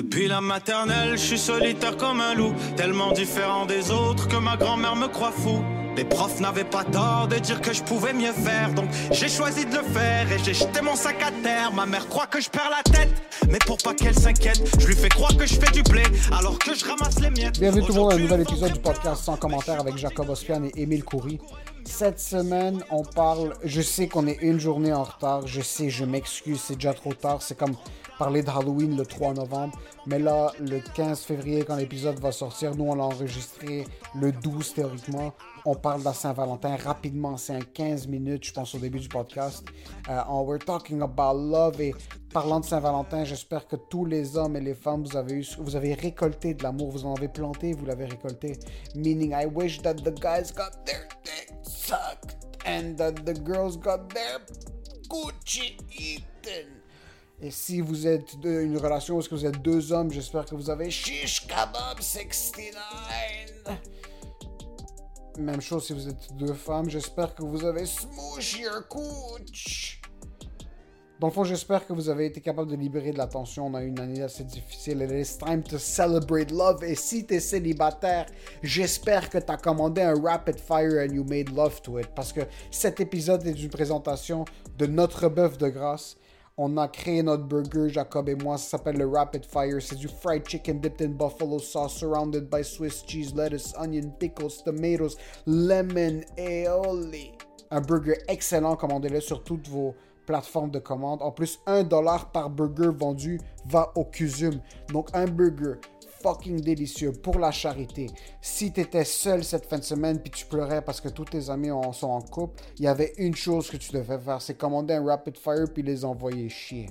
Depuis la maternelle, je suis solitaire comme un loup, tellement différent des autres que ma grand-mère me croit fou. Les profs n'avaient pas tort de dire que je pouvais mieux faire, donc j'ai choisi de le faire et j'ai jeté mon sac à terre. Ma mère croit que je perds la tête, mais pour pas qu'elle s'inquiète, je lui fais croire que je fais du blé alors que je ramasse les miettes. Bienvenue tout le monde à un nouvel épisode du podcast sans commentaire avec Jacob Ospian et Émile Coury. Cette semaine, on parle. Je sais qu'on est une journée en retard. Je sais, je m'excuse, c'est déjà trop tard. C'est comme parler de Halloween le 3 novembre. Mais là, le 15 février, quand l'épisode va sortir, nous, on l'a enregistré le 12 théoriquement. On parle de Saint-Valentin rapidement. C'est un 15 minutes, je pense, au début du podcast. Euh, on, we're talking about love. Et parlant de Saint-Valentin, j'espère que tous les hommes et les femmes, vous avez, eu, vous avez récolté de l'amour. Vous en avez planté, vous l'avez récolté. Meaning, I wish that the guys got their dick sucked and that the girls got their Gucci eaten. Et si vous êtes une relation où que vous êtes deux hommes, j'espère que vous avez Shish Kebab 69. Même chose si vous êtes deux femmes, j'espère que vous avez Smoosh Your Cooch. Dans le fond, j'espère que vous avez été capable de libérer de la tension. On a eu une année assez difficile. It is time to celebrate love. Et si t'es célibataire, j'espère que t'as commandé un Rapid Fire and you made love to it. Parce que cet épisode est une présentation de notre bœuf de grâce. On a créé notre burger, Jacob et moi. Ça s'appelle le Rapid Fire. C'est du fried chicken dipped in buffalo sauce, surrounded by Swiss cheese, lettuce, onion, pickles, tomatoes, lemon, aioli. Un burger excellent. Commandez-le sur toutes vos plateformes de commande. En plus, un dollar par burger vendu va au CUSUM. Donc, un burger fucking délicieux pour la charité. Si tu étais seul cette fin de semaine puis tu pleurais parce que tous tes amis sont en couple, il y avait une chose que tu devais faire, c'est commander un Rapid Fire puis les envoyer chier?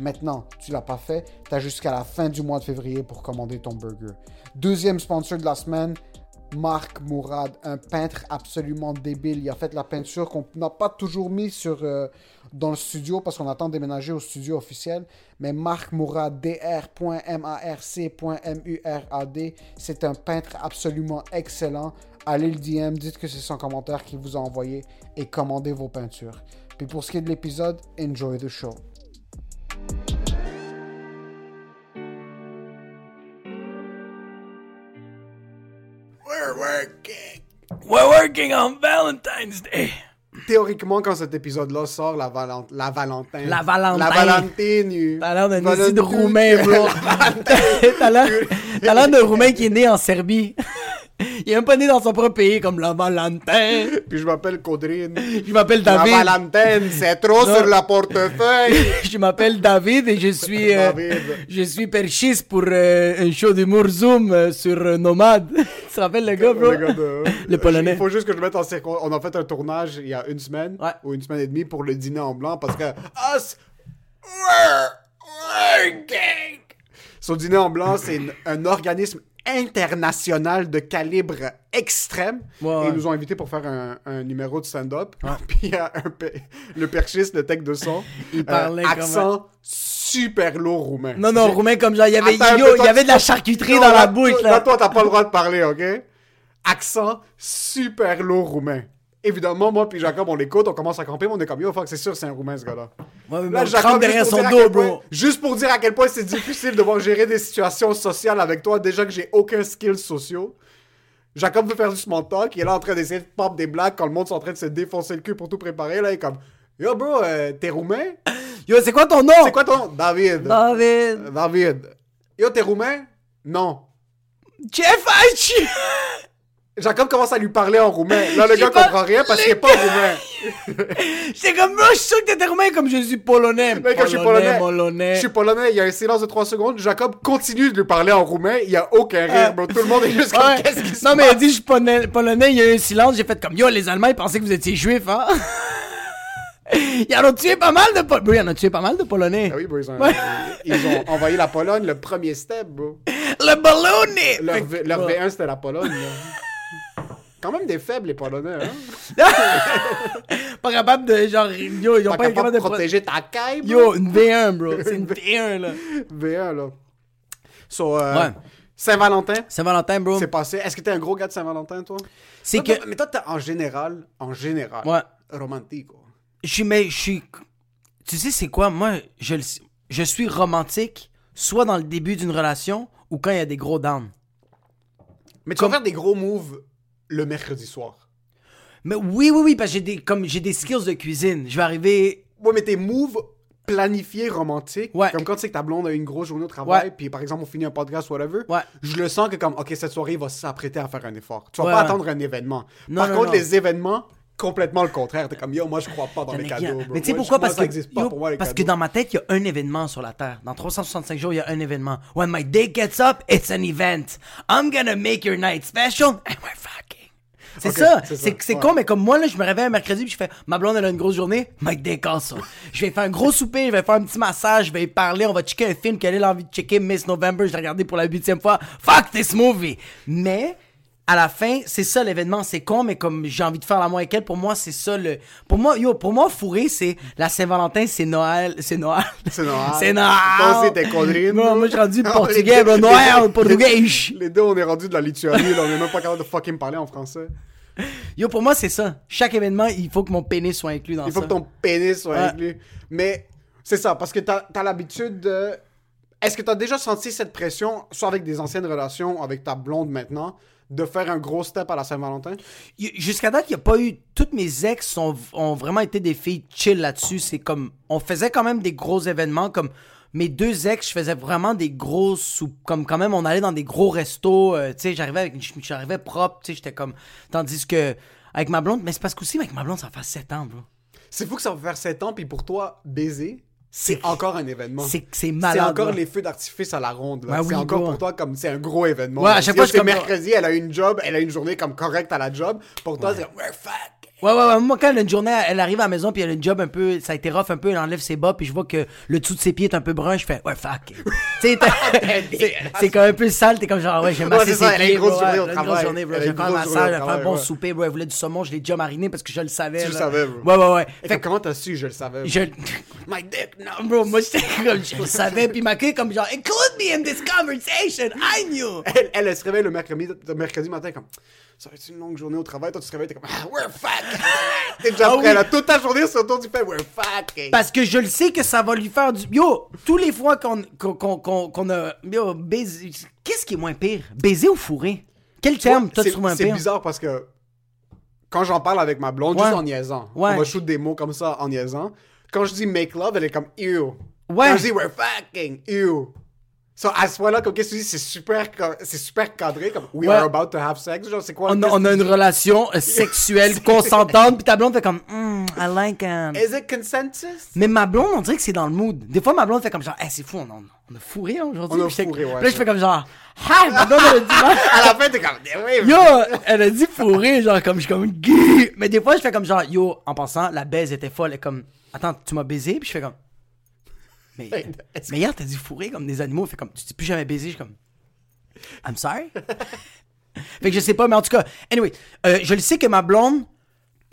Maintenant, tu l'as pas fait, tu as jusqu'à la fin du mois de février pour commander ton burger. Deuxième sponsor de la semaine, Marc Mourad, un peintre absolument débile. Il a fait la peinture qu'on n'a pas toujours mis sur, euh, dans le studio parce qu'on attend de déménager au studio officiel. Mais Marc Mourad, dr.marc.murad, c'est un peintre absolument excellent. Allez le DM, dites que c'est son commentaire qui vous a envoyé et commandez vos peintures. Puis pour ce qui est de l'épisode, enjoy the show. We're working. We're working on Valentine's Day. Théoriquement, quand cet épisode-là sort, la, Valent- la Valentin. La Valentin. La Valentine. T'as l'air d'un Valentine. de roumain, bro. T'as l'air t'as l'air d'un roumain qui est né en Serbie. Il est même pas né dans son propre pays comme la Valentin. Puis je m'appelle Codrine. Je m'appelle La David. Valentine, c'est trop Non. sur la portefeuille. Je m'appelle David et je suis euh, je suis perchiste pour euh, un show d'humour Zoom euh, sur euh, Nomade. tu te rappelles le gars, bro? Le gars de- Le Polonais. Il faut juste que je mette en circon... On a fait un tournage il y a une semaine, Ouais. ou une semaine et demie, pour le dîner en blanc, parce que... Us, we're working. Son dîner en blanc, c'est un organisme international de calibre extrême. Ouais, Et ouais. ils nous ont invités pour faire un, un numéro de stand-up. Puis il y a un pe- le perchiste, le tech de son, Il euh, accent super lourd roumain. Non, non, roumain comme genre, il y avait, Attends yo, il y avait de la charcuterie Non, dans la bouche, toi- là. Toi, t'as pas le droit de parler, ok? Accent super lourd roumain. Évidemment, moi puis Jacob, on l'écoute, on commence à camper, mais on est comme yo, fuck, c'est sûr, c'est un roumain ce gars-là. Ouais, mais Là, Jacob, derrière son dos, point- bro. Juste pour dire à quel point c'est difficile de devoir gérer des situations sociales avec toi, déjà que j'ai aucun skill sociaux. Jacob veut faire du small talk, il est là en train d'essayer de pop des blagues quand le monde est en train de se défoncer le cul pour tout préparer. Là, il est comme Yo, bro, euh, t'es roumain? Yo, c'est quoi ton nom? C'est quoi ton nom? David. David. David. Yo, t'es roumain? Non. Jeff. Jacob commence à lui parler en roumain. Là, le gars pas- comprend rien parce qu'il est pas roumain. J'étais comme, bro, je suis sûr que t'étais roumain comme je suis polonais. Mais quand je suis polonais, polonais. je suis polonais, il y a un silence de 3 secondes. Jacob continue de lui parler en roumain, il y a aucun rire. bro. Tout le monde est juste comme, Ouais. qu'est-ce qui se Non, mais il dit, je suis polonais, polonais, il y a eu un silence, j'ai fait comme, yo, les Allemands, ils pensaient que vous étiez juifs, hein? Ils en ont tué pas mal de Polonais. Ils en ont tué pas mal de Polonais? Ah oui, bro, ils ont, ils ont envoyé la Pologne, le premier step, bro. Le ballonné! Leur, leur Ouais. V1, c'était la Pologne. là. Quand même des faibles, les Polonais. Hein? Pas capable de, genre, yo, ils ont Pas pas capable de pro- protéger ta caille, bro. Yo, une V1, bro. C'est une V1, là. V1, là. So, euh, Ouais. Saint-Valentin, Saint-Valentin, bro. c'est passé. Est-ce que t'es un gros gars de Saint-Valentin, toi? C'est que. Mais toi, t'es en général, en général, Ouais. romantique. quoi. Je suis, mais je suis. Tu sais, c'est quoi? Moi, je, je suis romantique, soit dans le début d'une relation ou quand il y a des gros downs. Mais tu Comme- vas faire des gros moves le mercredi soir. Mais oui, oui, oui, parce que j'ai des, comme, j'ai des skills de cuisine. Je vais arriver. Ouais, mais tes moves planifiés romantiques, Ouais. comme quand tu sais que ta blonde a une grosse journée au travail, puis par exemple on finit un podcast, whatever, Ouais. je le sens que comme, ok, cette soirée, il va s'apprêter à faire un effort. Tu vas Ouais, pas attendre un événement. Non, par non, contre, non. les événements, complètement le contraire. T'es comme, yo, moi je crois pas dans les cadeaux. bro. Mais tu sais pourquoi? moi, Parce, que, existe pas yo, pour moi, les parce que dans ma tête, il y a un événement sur la Terre. Dans 365 jours, il y a un événement. When my day gets up, it's an event. I'm gonna make your night special and we're fucking. C'est ça. c'est ouais. con, mais comme moi, là, je me réveille un mercredi puis je fais ma blonde, elle a une grosse journée. Mike décasse. Je vais faire un gros souper, je vais faire un petit massage, je vais y parler, on va checker un film qu'elle a envie de checker, Miss November. Je l'ai regardé pour la huitième fois. Fuck this movie. Mais à la fin, c'est ça l'événement. C'est con, mais comme j'ai envie de faire l'amour avec elle, pour moi, c'est ça le. Pour moi, yo, pour moi, fourrer, c'est la Saint-Valentin, c'est Noël. C'est Noël. C'est Noël. c'est Noël. Toi aussi, t'es connerie, Non, moi, je suis rendu portugais, bro. Noël, portugais. Les deux, on est rendu de la Lituanie, là, on est même pas capable de fucking parler en français. Yo, pour moi, c'est ça. Chaque événement, il faut que mon pénis soit inclus dans Il faut ça. que ton pénis soit Ouais. inclus. Mais c'est ça, parce que t'as as, l'habitude de. Est-ce que t'as déjà senti cette pression, soit avec des anciennes relations, avec ta blonde maintenant, de faire un gros step à la Saint-Valentin? Jusqu'à date, il n'y a pas eu. Toutes mes ex sont, ont vraiment été des filles chill là-dessus. C'est comme. On faisait quand même des gros événements. Comme mes deux ex, je faisais vraiment des gros soupes. Comme quand même, on allait dans des gros restos. euh, tu sais, j'arrivais avec. J'arrivais propre. Tu sais, j'étais comme. Tandis que. Avec ma blonde. Mais c'est parce qu'aussi, avec ma blonde, ça fait 7 ans, bro. C'est fou que ça va faire 7 ans, puis pour toi, baiser, C'est- encore un événement. C'est c'est C'est malade. encore les feux d'artifice à la ronde. Ouais, c'est encore pour toi comme c'est un gros événement. Ouais, à chaque fois, comme- mercredi, elle a une job, elle a une journée comme correcte à la job. Pour toi, c'est we're fuck. Ouais, ouais, ouais. Moi, quand elle a une journée, elle arrive à la maison, puis elle a une job un peu. Ça a été rough un peu, elle enlève ses bas, puis je vois que le dessous de ses pieds est un peu brun, je fais, ouais, fuck. t'as- c'est- c'est comme un peu sale, t'es comme genre, ouais, j'ai massé c'est ses ça, elle a une pieds, grosse journée ouais, au travail. journée, bro. Elle a J'ai une fait un grosse massage, journée au j'ai fait un travail, bon ouais. souper, bro. Elle voulait du saumon, je l'ai déjà mariné parce que je le savais. Tu le savais, bro. Ouais, ouais, ouais. Et Fait comment t'as su, je le savais. je. My dick, no. Bro, moi, j'étais comme, je le savais, puis ma queue, comme genre, include me in this conversation, I knew. Elle, elle, elle se réveille le mercredi, le mercredi matin comme ça va être une longue journée au travail. Toi, tu te réveilles, t'es comme ah, we're fuck. t'es déjà Ah prêt oui. là. Toute ta journée sur ton du fait we're fucking. Parce que je le sais que ça va lui faire du. Yo, tous les fois qu'on qu'on, qu'on, qu'on a. Yo, baisé. Qu'est-ce qui est moins pire? Baiser ou fourrer? Quel terme, toi, tu c'est trouves c'est pire? bizarre parce que quand j'en parle avec ma blonde, Ouais. juste en niaisant, Ouais. on va shoot des mots comme ça en niaisant. Quand je dis make love, elle est comme ew. Ouais. Quand je dis we're fucking ew. So, à ce point-là, comme qu'est-ce que tu dis, c'est super, c'est super cadré, comme we Ouais. are about to have sex. Genre, c'est quoi? On on a une relation euh, sexuelle consentante, puis ta blonde fait comme, Hmm, I like it. dis? Is it consensus? Mais ma blonde, on dirait que c'est dans le mood. Des fois, ma blonde fait comme genre, hey, c'est fou, on a, on a fourré aujourd'hui. On a fourré, ouais, Puis là, je fais comme genre, ah, ma blonde, elle a dit! À la fin, t'es comme, Eh oui, Yo, elle a dit fourré, genre comme je suis comme Guy. Mais des fois je fais comme genre yo, en passant, la baise était folle, elle est comme attends, tu m'as baisé, puis je fais comme mais, mais hier t'as dit fourré comme des animaux, fait comme tu dis plus jamais baiser, je suis comme I'm sorry? fait que je sais pas, mais en tout cas, anyway, euh, je le sais que ma blonde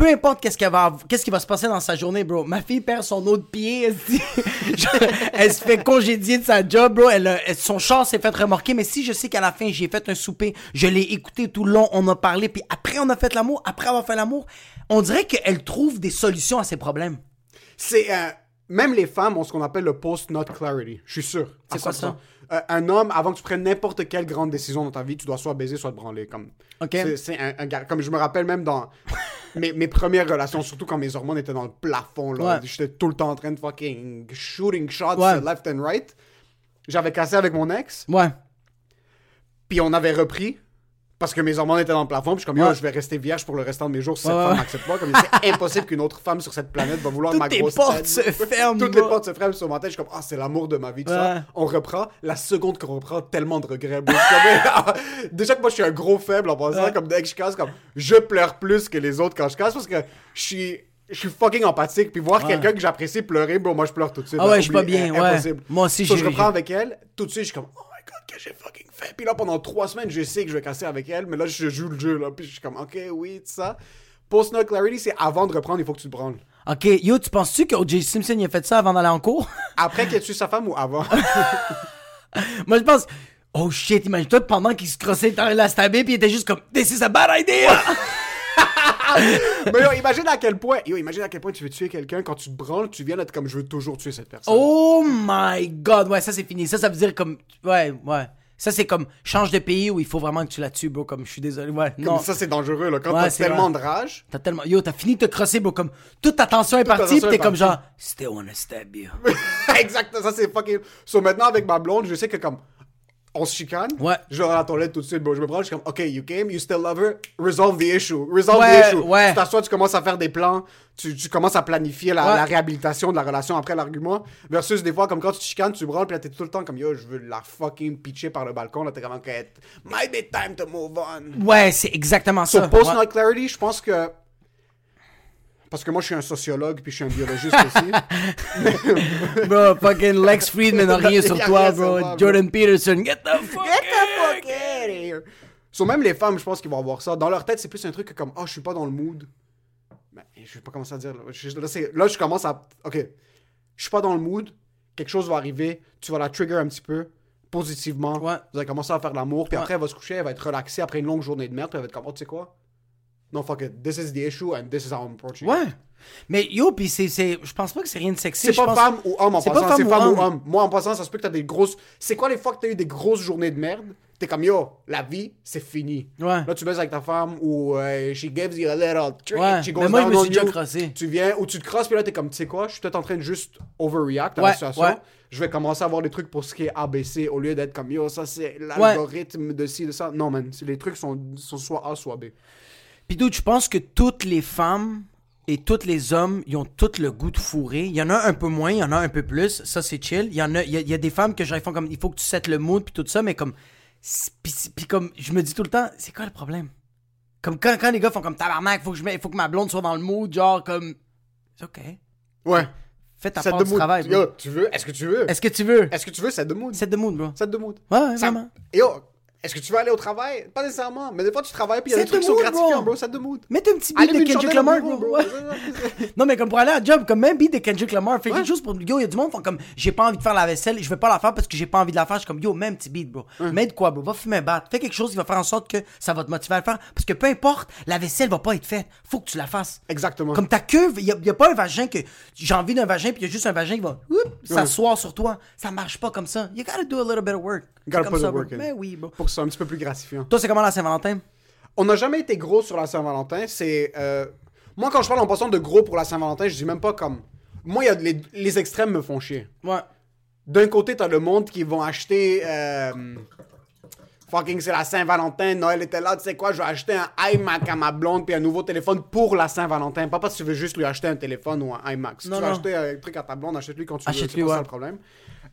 peu importe qu'est-ce qu'elle va, qu'est-ce qui va se passer dans sa journée, bro. Ma fille perd son autre pied, elle, se elle fait congédier de sa job, bro. Elle, son char s'est fait remorquer, mais si je sais qu'à la fin j'ai fait un souper, je l'ai écouté tout le long, on a parlé, puis après on a fait l'amour, après avoir fait l'amour, on dirait qu'elle trouve des solutions à ses problèmes. C'est un. Même les femmes ont ce qu'on appelle le post-nut clarity. Je suis sûr. C'est quoi 100%. ça? Euh, un homme, avant que tu prennes n'importe quelle grande décision dans ta vie, tu dois soit baiser, soit te branler. Comme, Ok. c'est, un, comme je me rappelle même dans mes, mes premières relations, surtout quand mes hormones étaient dans le plafond, là, Ouais. j'étais tout le temps en train de fucking shooting shots Ouais. left and right. J'avais cassé avec mon ex, Ouais. puis on avait repris. Parce que mes hormones étaient dans le plafond, puis je suis comme, yo, Ouais. je vais rester vierge pour le restant de mes jours si cette Ouais, femme m'accepte pas. Comme, c'est impossible qu'une autre femme sur cette planète va vouloir Toutes ma grosse portes tête. se ferment, Toutes les portes se ferment sur ma tête. Je suis comme, ah, c'est l'amour de ma vie, tout Ouais. ça. On reprend. La seconde qu'on reprend, tellement de regrets. Je suis comme, Déjà que moi, je suis un gros faible en Ouais. comme dès que je casse, comme, je pleure plus que les autres quand je casse parce que je suis. Je suis fucking empathique, puis voir Ouais. quelqu'un que j'apprécie pleurer, bon, moi je pleure tout de suite. Ah ouais, je suis pas bien, ouais. Impossible. Moi aussi, j'ai- je reprends avec elle, tout de suite, je suis comme, oh que j'ai fucking fait. Puis là, pendant trois semaines, je sais que je vais casser avec elle, mais là, je joue le jeu, là, puis je suis comme, ok, oui, tout ça. Post-nut clarity, c'est avant de reprendre, il faut que tu te branles. Ok, yo, tu penses-tu que O.J. Simpson il a fait ça avant d'aller en cours? Après qu'il ait tué sa femme ou avant? Moi, je pense. Oh shit, imagine-toi pendant qu'il se crossait dans la stabé, puis il était juste comme This is a bad idea! Mais yo, imagine à quel point, yo, imagine à quel point tu veux tuer quelqu'un quand tu te branles, tu viens d'être comme je veux toujours tuer cette personne. oh my god, ouais, ça c'est fini. Ça, ça veut dire comme. Ouais, ouais. Ça, c'est comme change de pays où il faut vraiment que tu la tues, bro. Comme je suis désolé. Ouais, Comme non. ça, c'est dangereux, là. Quand Ouais, t'as tellement vrai. de rage. T'as tellement. Yo, t'as fini de te crosser, bro. Comme toute ta tension est partie, pis t'es comme genre. Still wanna stab you. exact, ça, c'est fucking. So maintenant, avec ma blonde, je sais que comme. On se chicane. Ouais. Dans la toilette tout de suite. Bon, je me prends, je suis comme, OK, you came, you still love her, resolve the issue. Resolve Ouais, the issue. ouais. Tu t'assois, tu commences à faire des plans, tu, tu commences à planifier la, Ouais. la réhabilitation de la relation après l'argument. Versus des fois, comme quand tu te chicanes, tu branles, puis là, t'es tout le temps comme, yo, je veux la fucking pitcher par le balcon. Là, t'es comme, OK, might be time to move on. Ouais, c'est exactement So, ça. post-nut Ouais. clarity, je pense que. Parce que moi, je suis un sociologue, puis je suis un biologiste aussi. Bro, fucking Lex Friedman a rien sur toi, bro. Jordan Peterson, get the fuck Get the fuck out of here. So, même les femmes, je pense qu'ils vont avoir ça. Dans leur tête, c'est plus un truc que comme, oh, je suis pas dans le mood. Ben, je vais pas commencer à dire. Là, je, là, c'est- là, je commence à. Ok. Je suis pas dans le mood. Quelque chose va arriver. Tu vas la trigger un petit peu. Positivement. Ouais. Vous allez commencer à faire de l'amour. Puis Ouais. après, elle va se coucher. Elle va être relaxée après une longue journée de merde. Puis elle va être comme, oh, tu sais quoi? Non, fuck it. This is the issue and this is how I'm approaching. it. Ouais. Mais yo, pis c'est, c'est, je pense pas que c'est rien de sexy. C'est je pas pense- femme ou homme en passant, c'est femme femme ou ou homme. Moi en passant, ça se peut que t'as des grosses. C'est quoi les fois que t'as eu des grosses journées de merde? T'es comme yo, la vie, c'est fini. Ouais. Là, tu baises avec ta femme ou euh, she gives you a little treat, Ouais, she mais goes moi, je down me on suis déjà crossé. Tu viens ou tu te crosses, puis là, t'es comme, tu sais quoi, je suis peut-être en train de juste overreact à Ouais, la situation. ouais. Je vais commencer à avoir des trucs pour ce qui est ABC au lieu d'être comme yo, ça c'est l'algorithme de ci, de ça. Non, man, les trucs sont, sont soit A, soit B. Pis dude, je pense que toutes les femmes et tous les hommes, ils ont tous le goût de fourrer? Il y en a un peu moins, il y en a un peu plus. Ça, c'est chill. Il y en a, il y a, il y a des femmes que j'arrive font comme, il faut que tu settes le mood puis tout ça, mais comme, c'est- pis, pis comme, je me dis tout le temps, c'est quoi le problème? Comme quand, quand les gars font comme tabarnak, faut que je faut que ma blonde soit dans le mood, genre comme, c'est ok. Ouais. Fais ta part de du mood. travail. bro. Yo, tu veux? Est-ce que tu veux? Est-ce que tu veux? Est-ce que tu veux set de mood? Set de mood, bro. Set de mood. Ouais, ouais, Ça- vraiment. Yo, est-ce que tu veux aller au travail? Pas nécessairement, mais des fois tu travailles puis il y a des trucs qui sont gratifiants, bro. bro, ça de mood. Mets un petit beat Allume de Kendrick Lamar, bro. Non, mais comme pour aller à la job, comme même beat de Kendrick Lamar, fais quelque chose pour. Yo, il y a du monde qui font comme j'ai pas envie de faire la vaisselle, je vais pas la faire parce que j'ai pas envie de la faire. Je suis comme yo, même petit beat, bro. Mets de quoi, bro? Va fumer un bat. Fais quelque chose qui va faire en sorte que ça va te motiver à le faire. Parce que peu importe, la vaisselle va pas être faite. Faut que tu la fasses. Exactement. Comme ta queue, il y, a- y a pas un vagin que j'ai envie d'un vagin, puis il y a juste un vagin qui va s'asseoir sur toi. Ça marche pas comme ça. You gotta do a little bit of work. Gotta put ça, work in. Mais oui, bro. Pour soit un petit peu plus gratifiant. Toi, c'est comment la Saint-Valentin? On n'a jamais été gros sur la Saint-Valentin. C'est. euh, Moi, quand je parle en passant de gros pour la Saint-Valentin, je dis même pas comme. Moi, il y a les... les extrêmes me font chier. Ouais. D'un côté, t'as le monde qui vont acheter. euh, Fucking, c'est la Saint-Valentin, Noël était là, tu sais quoi, je vais acheter un iMac à ma blonde puis un nouveau téléphone pour la Saint-Valentin. Pas parce que tu veux juste lui acheter un téléphone ou un iMac. Si Non, tu veux non. acheter un truc à ta blonde, achète-lui quand tu veux. Achète-lui, c'est pas ça ouais. le problème.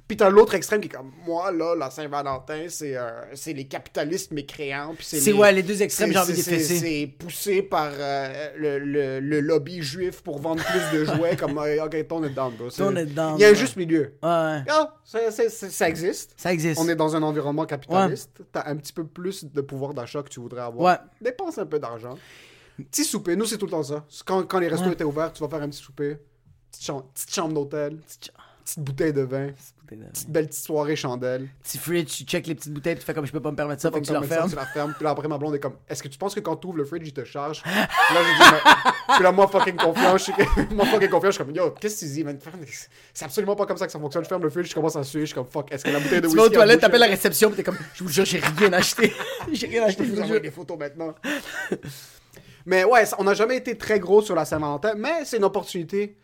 Puis t'as l'autre extrême qui est comme, moi, là, la Saint-Valentin, c'est euh, c'est les capitalistes mécréants. puis C'est, ouais, les deux extrêmes, c'est- j'ai envie de c'est- les poussé par euh, le, le, le lobby juif pour vendre plus de jouets, comme, euh, ok, ton est down, bro. Ton est down, Il y a un ouais. juste milieu. Ouais. Ah, ça, ça- ça- ça existe. Ça existe. On est dans un environnement capitaliste. T'as un petit peu plus de pouvoir d'achat que tu voudrais avoir. Ouais. Dépense un peu d'argent. Petit souper, nous c'est tout le temps ça. Quand, quand les restos étaient ouverts, tu vas faire un petit souper. Petite chambre, petite chambre d'hôtel. Petite petite bouteille de vin, petite belle petite soirée chandelle. Petit fridge, tu check les petites bouteilles, puis tu fais comme je peux pas me permettre ça, fait que tu ça, fermes. Tu la fermes. Puis là, après, ma blonde est comme, est-ce que tu penses que quand tu ouvres le fridge, il te charge? Puis là, je dis, mais... Puis là, moi, fucking confiant, je suis moi, fucking confiant, je suis comme, yo, qu'est-ce que tu dis, man? C'est absolument pas comme ça que ça fonctionne. Je ferme le fridge, je commence à suer, je suis comme, fuck, est-ce que la bouteille de Tu whisky. vas aux toilettes, t'appelles la bouché? réception, puis t'es comme, je vous jure, j'ai rien acheté. j'ai rien acheté, Je vous vous jure. des photos maintenant. mais ouais, on n'a jamais été très gros sur la Saint-Valentin, mais c'est une opportunité.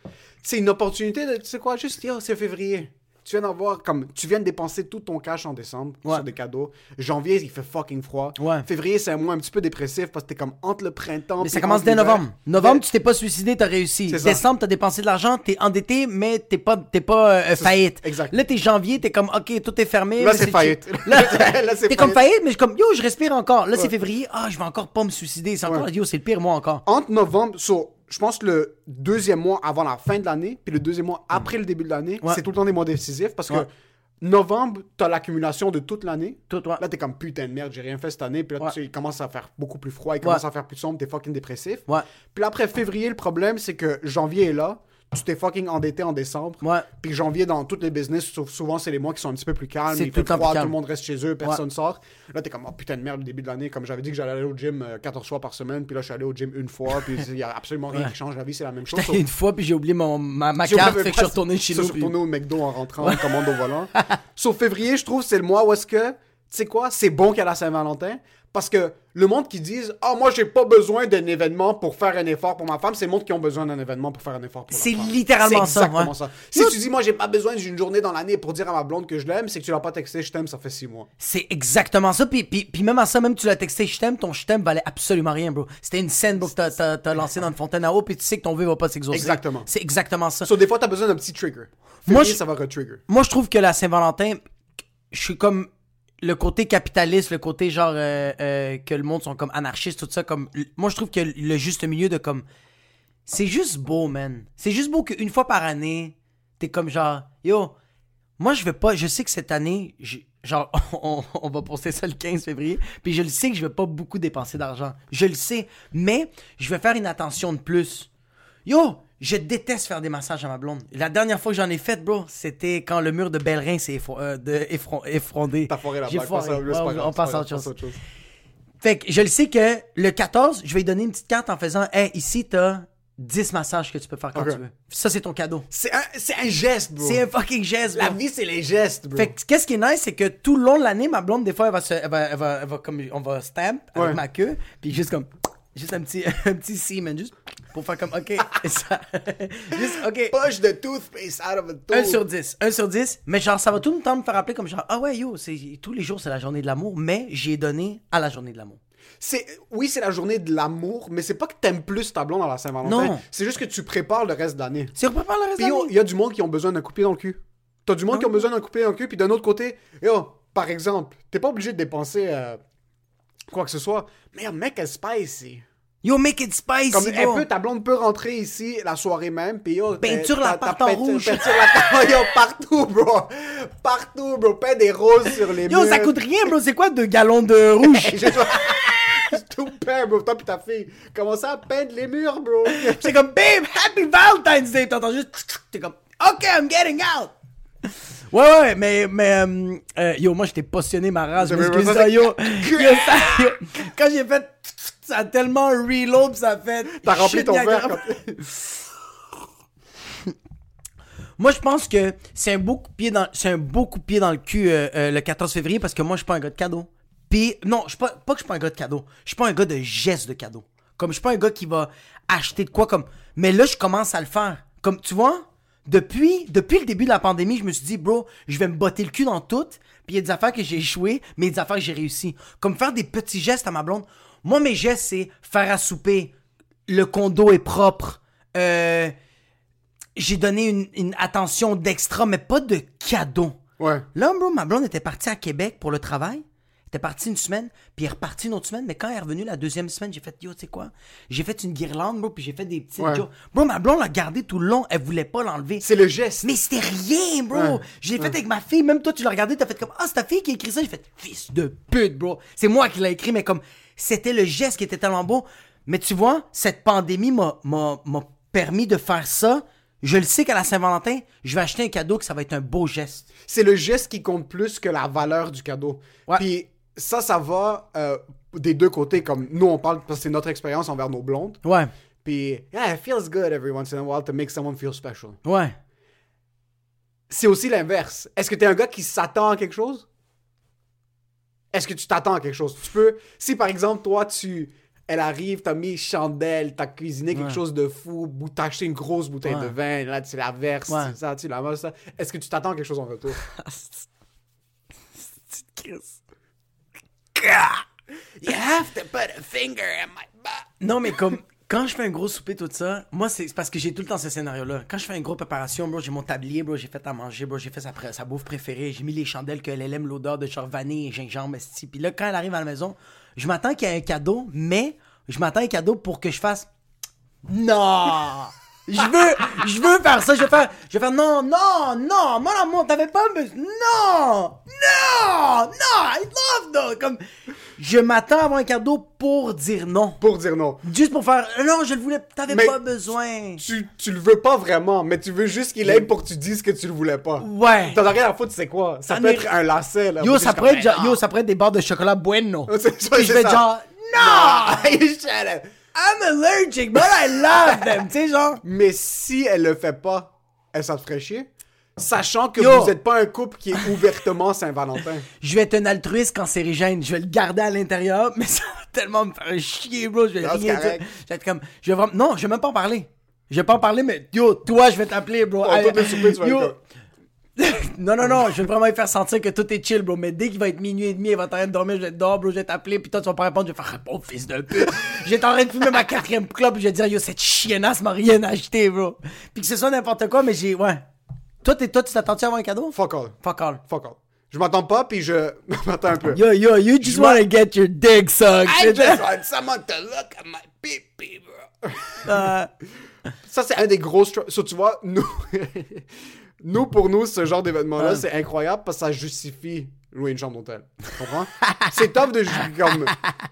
C'est une opportunité de, tu sais quoi, juste, yo, c'est février. Tu viens d'avoir, comme, tu viens de dépenser tout ton cash en décembre Ouais. sur des cadeaux. Janvier, il fait fucking froid. Ouais. Février, c'est un mois un petit peu dépressif parce que t'es comme entre le printemps. Mais ça commence dès novembre. Novembre, Mais- tu t'es pas suicidé, t'as réussi. Décembre, t'as dépensé de l'argent, t'es endetté, mais t'es pas, t'es pas euh, faillite. exact. Là, t'es janvier, t'es comme, ok, tout est fermé. Là, c'est faillite. Là, Là, c'est t'es comme faillite. mais je suis comme, yo, je respire encore. Là, Ouais. c'est février, ah, je vais encore pas me suicider. C'est encore, yo, c'est le pire mois encore. entre novembre, so, je pense que le deuxième mois avant la fin de l'année, puis le deuxième mois après le début de l'année, Ouais. c'est tout le temps des mois décisifs parce que Ouais. novembre, t'as l'accumulation de toute l'année. Tout, ouais. Là, t'es comme putain de merde, j'ai rien fait cette année. Puis là, Ouais. tu sais, il commence à faire beaucoup plus froid, il commence à faire plus sombre, t'es fucking dépressif. Puis là, après février, le problème, c'est que janvier est là, tu t'es fucking endetté en décembre. Ouais. Puis janvier, dans tous les business, sauf- souvent, c'est les mois qui sont un petit peu plus calmes. Il tout le fait froid, tout le monde reste chez eux, personne sort. Là, t'es comme, oh putain de merde, le début de l'année. Comme j'avais dit que j'allais aller au gym euh, 14 fois par semaine, puis là, je suis allé au gym une fois, puis il y a absolument rien Ouais. qui change. La vie, c'est la même chose. Allé une fois, puis j'ai oublié mon, ma, ma Sauf- carte, Sauf- fait que je suis retourné chez sauf- nous. Je suis retourné au McDo en rentrant, en commande au volant. Sauf février, je trouve, c'est le mois où est-ce que, tu sais quoi, c'est bon qu'à la Saint-Valentin. Parce que le monde qui disent Ah, moi, j'ai pas besoin d'un événement pour faire un effort pour ma femme, c'est le monde qui ont besoin d'un événement pour faire un effort pour C'est littéralement C'est ça, exactement ouais. ça. Si tu dis Moi, j'ai pas besoin d'une journée dans l'année pour dire à ma blonde que je l'aime, c'est que tu l'as pas texté, je t'aime, ça fait six mois. C'est exactement ça. Puis, puis, puis même à ça, même tu l'as texté je t'aime, ton je t'aime valait absolument rien, bro. C'était une scène bro, que t'as, t'as, lancé dans une fontaine à eau, puis tu sais que ton vœu va pas s'exaucer. Exactement. C'est exactement ça. So, des fois, t'as besoin d'un petit trigger. Moi, je- ça va retrigger. Moi, je trouve que la Saint-Valentin, je suis comme le côté capitaliste, le côté genre euh, euh, que le monde sont comme anarchistes, tout ça. Comme moi, je trouve que le juste milieu de comme c'est juste beau, man. C'est juste beau qu'une fois par année, t'es comme genre yo. Moi, je vais pas. Je sais que cette année, genre, on, on va poster ça le 15 février, puis je le sais que je vais pas beaucoup dépenser d'argent. Je le sais, mais je vais faire une attention de plus. Yo, je déteste faire des massages à ma blonde. La dernière fois que j'en ai fait, bro, c'était quand le mur de Bellerin s'est effro- euh, de- effron- effrondé. T'as foiré la blague, foiré. pas Ouais, on passe à autre chose. autre. Fait que je le sais que le 14, je vais lui donner une petite carte en faisant Hey, ici, t'as 10 massages que tu peux faire quand tu veux. Ça, c'est ton cadeau. C'est un, un geste, bro. C'est un fucking geste, La bro. vie, c'est les gestes, bro. Fait que qu'est-ce qui est nice, c'est que tout le long de l'année, ma blonde, des fois, elle va se, elle va, elle va, elle va comme, on va stamp avec Ouais. ma queue, puis juste comme, juste un petit, un petit semen, juste pour faire comme, ok, ça, juste, ok. Push the toothpaste out of a tooth. 1 sur 10, 1 sur 10, mais genre, ça va tout le temps me faire rappeler comme genre, ah ouais, yo, tous les jours, c'est la journée de l'amour, mais j'y ai donné à la journée de l'amour. C'est, oui, c'est la journée de l'amour, mais c'est pas que t'aimes plus ta blonde dans la Saint-Valentin. Non. C'est juste que tu prépares le reste de l'année. C'est on prépare le reste de l'année. il y a du monde qui ont besoin d'un coup de pied dans le cul. T'as du monde Ah qui ont besoin d'un coup de pied dans le cul, puis d'un autre côté, yo, par exemple, t'es pas obligé de dépenser euh, quoi que ce soit. Mais mec, elle spicy. Yo, make it spicy, Comme bro. peut, ta blonde peut rentrer ici la soirée même, puis yo... Peinture l'appart t'as en peinture- rouge. peinture l'appart- yo, partout, bro. Partout, bro. Peint des roses sur les Yo, murs. ça coûte rien, bro. C'est quoi, deux gallons de rouge? Tout peint, bro. Toi pis ta fille. Commencez à peindre les murs, bro? C'est comme, babe, happy Valentine's Day. T'entends juste, t'es comme, ok, I'm getting out. Ouais, ouais, mais, mais, euh, euh, yo, moi, j'étais passionné ma race. Je m'excuse, ça, yo, c'est- yo, ça- yo, quand j'ai fait, ça a tellement reload, ça a fait. T'as rempli ton verre. Moi, je pense que c'est un beau coup de pied dans, c'est un beau coup de pied dans le cul euh, euh, le 14 février parce que moi, je suis pas un gars de cadeau. Puis, non, je suis pas, pas que je suis pas un gars de cadeau. Je suis pas un gars de gestes de cadeau. Comme je suis pas un gars qui va acheter de quoi comme. Mais là, je commence à le faire. Comme, tu vois, depuis, depuis le début de la pandémie, je me suis dit, bro, je vais me botter le cul dans tout. Puis il y a des affaires que j'ai échoué, mais il y a des affaires que j'ai réussi. Comme faire des petits gestes à ma blonde. Moi, mes gestes, c'est faire à souper. Le condo est propre. Euh, j'ai donné une, une attention d'extra, mais pas de cadeau. Ouais. Là, bro, ma blonde était partie à Québec pour le travail. Était partie une semaine, puis elle est repartie une autre semaine. Mais quand elle est revenue la deuxième semaine, j'ai fait, yo, tu sais quoi? J'ai fait une guirlande, bro, puis j'ai fait des petits. Ouais. Bro, ma blonde l'a gardé tout le long. Elle voulait pas l'enlever. C'est le geste. Mais c'était rien, bro. Ouais. Je l'ai fait avec ma fille. Même toi, tu l'as regardé, t'as fait comme, ah, c'est ta fille qui a écrit ça? J'ai fait, fils de pute, bro. C'est moi qui l'ai écrit, mais comme, c'était le geste qui était tellement beau. Mais tu vois, cette pandémie m'a permis de faire ça je le sais qu'à la Saint-Valentin, je vais acheter un cadeau que ça va être un beau geste. C'est le geste qui compte plus que la valeur du cadeau. Ouais. Puis ça, ça va euh, des deux côtés. Comme nous, on parle parce que c'est notre expérience envers nos blondes. Ouais, Puis, yeah, it feels good every once in a while to make someone feel special. ouais. C'est aussi l'inverse. Est-ce que t'es un gars qui s'attend à quelque chose? Est-ce que tu t'attends à quelque chose? Tu peux... Si, par exemple, toi, tu... Elle arrive, t'as mis chandelle, t'as cuisiné quelque Ouais. chose de fou, t'as acheté une grosse bouteille Ouais. de vin, là, tu la verses, Ouais. ça, tu la ça. Est-ce que tu t'attends à quelque chose en retour? You have to put a finger in my butt. Non, mais comme quand je fais un gros souper, tout ça, moi, c'est parce que j'ai tout le temps ce scénario-là. Quand je fais une grosse préparation, bro, j'ai mon tablier, bro, j'ai fait à manger, bro, j'ai fait sa, bouffe préférée, j'ai mis les chandelles qu'elle elle aime l'odeur de genre vanille et gingembre, esti. Puis là, quand elle arrive à la maison, je m'attends qu'il y ait un cadeau, mais je m'attends un cadeau pour que je fasse non! Je veux, je veux faire ça, je vais faire, je vais faire non, non, non, mon amour, t'avais pas besoin, non, non, non, I love no, comme, je m'attends à avoir un cadeau pour dire non. Pour dire non. Juste pour faire, non, je le voulais, t'avais pas besoin. Tu, tu le veux pas vraiment, mais tu veux juste qu'il aille pour que tu dises que tu le voulais pas. Ouais. T'en as rien à foutre, c'est quoi? Ça Ça peut n'est- être un lacet, là. Yo, ça pourrait être, genre- yo, ça pourrait être des barres de chocolat bueno. C'est- Puis je vais ça. genre, non! I'm allergic, but I love them, tu sais, genre. Mais si elle le fait pas, elle te ferait chier? Sachant que Yo. vous êtes pas un couple qui est ouvertement Saint-Valentin. Je vais être un altruiste cancérigène. Je vais le garder à l'intérieur, mais ça va tellement me faire chier, bro. Je vais Non, rien dire. Je vais être comme, je vais vraiment, non, je vais même pas en parler. Je vais pas en parler, mais yo, toi, je vais t'appeler, bro. Bon, Allez, toi, yo. Non, non, non, je vais vraiment lui faire sentir que tout est chill, bro. Mais dès qu'il va être minuit et demi, il va train de dormir, je vais être dehors, bro, je vais t'appeler, puis toi, tu vas pas répondre, je vais faire réponds, fils de pute. je vais être en train de fumer ma quatrième clope, je vais dire, yo, cette chiennasse m'a rien acheté, bro. Puis que ce soit n'importe quoi, mais j'ai, ouais. Toi, t'es, toi, tu t'attends-tu à avoir un cadeau? Fuck all. Fuck all. Fuck all. Je m'attends pas, puis je... Attends un peu. Yo, yo, you just wanna get your dick sucked. I just want someone to look at my pee-pee, bro. Euh, Ça, c'est un des gros... So, tu vois, nous... nous, pour nous, ce genre d'événement-là, Ouais. c'est incroyable parce que ça justifie louer une chambre d'hôtel. Tu comprends? c'est top de... comme...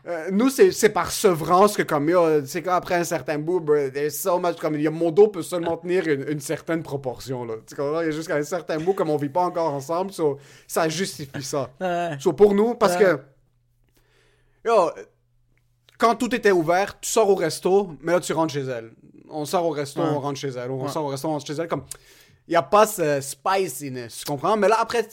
euh, nous, c'est c'est par sevrance que comme... C'est qu'après un certain bout, so much... Comme, yo, mon dos peut seulement tenir une, une certaine proportion, là. Tu comprends? Il y a jusqu'à un certain bout, comme on vit pas encore ensemble, so, ça justifie ça. Ouais. So, pour nous, parce Ouais. que... Yo, quand tout était ouvert, tu sors au resto, mais là, tu rentres chez elle. On sort au resto, Ouais. on rentre chez elle. On sort au resto, on rentre chez elle. Comme, n'y a pas ce spiciness, tu comprends? Mais là, après,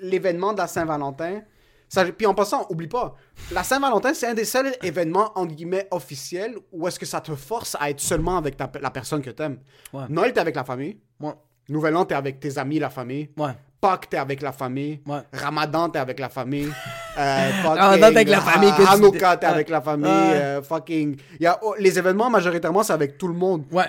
l'événement de la Saint-Valentin, ça, puis en passant, oublie pas, la Saint-Valentin, c'est un des seuls événements, entre guillemets, officiels où est-ce que ça te force à être seulement avec ta- la personne que t'aimes. Ouais. Noël, t'es avec la famille. Ouais. Nouvel An, t'es avec tes amis, la famille. Ouais. Pâques, t'es avec la famille. Ouais. Ramadan, t'es avec la famille. Euh, fucking, Ramadan, t'es avec la famille que Hanouka, t'es avec la famille. Euh, fucking. Y a, oh, les événements, majoritairement, c'est avec tout le monde. Ouais.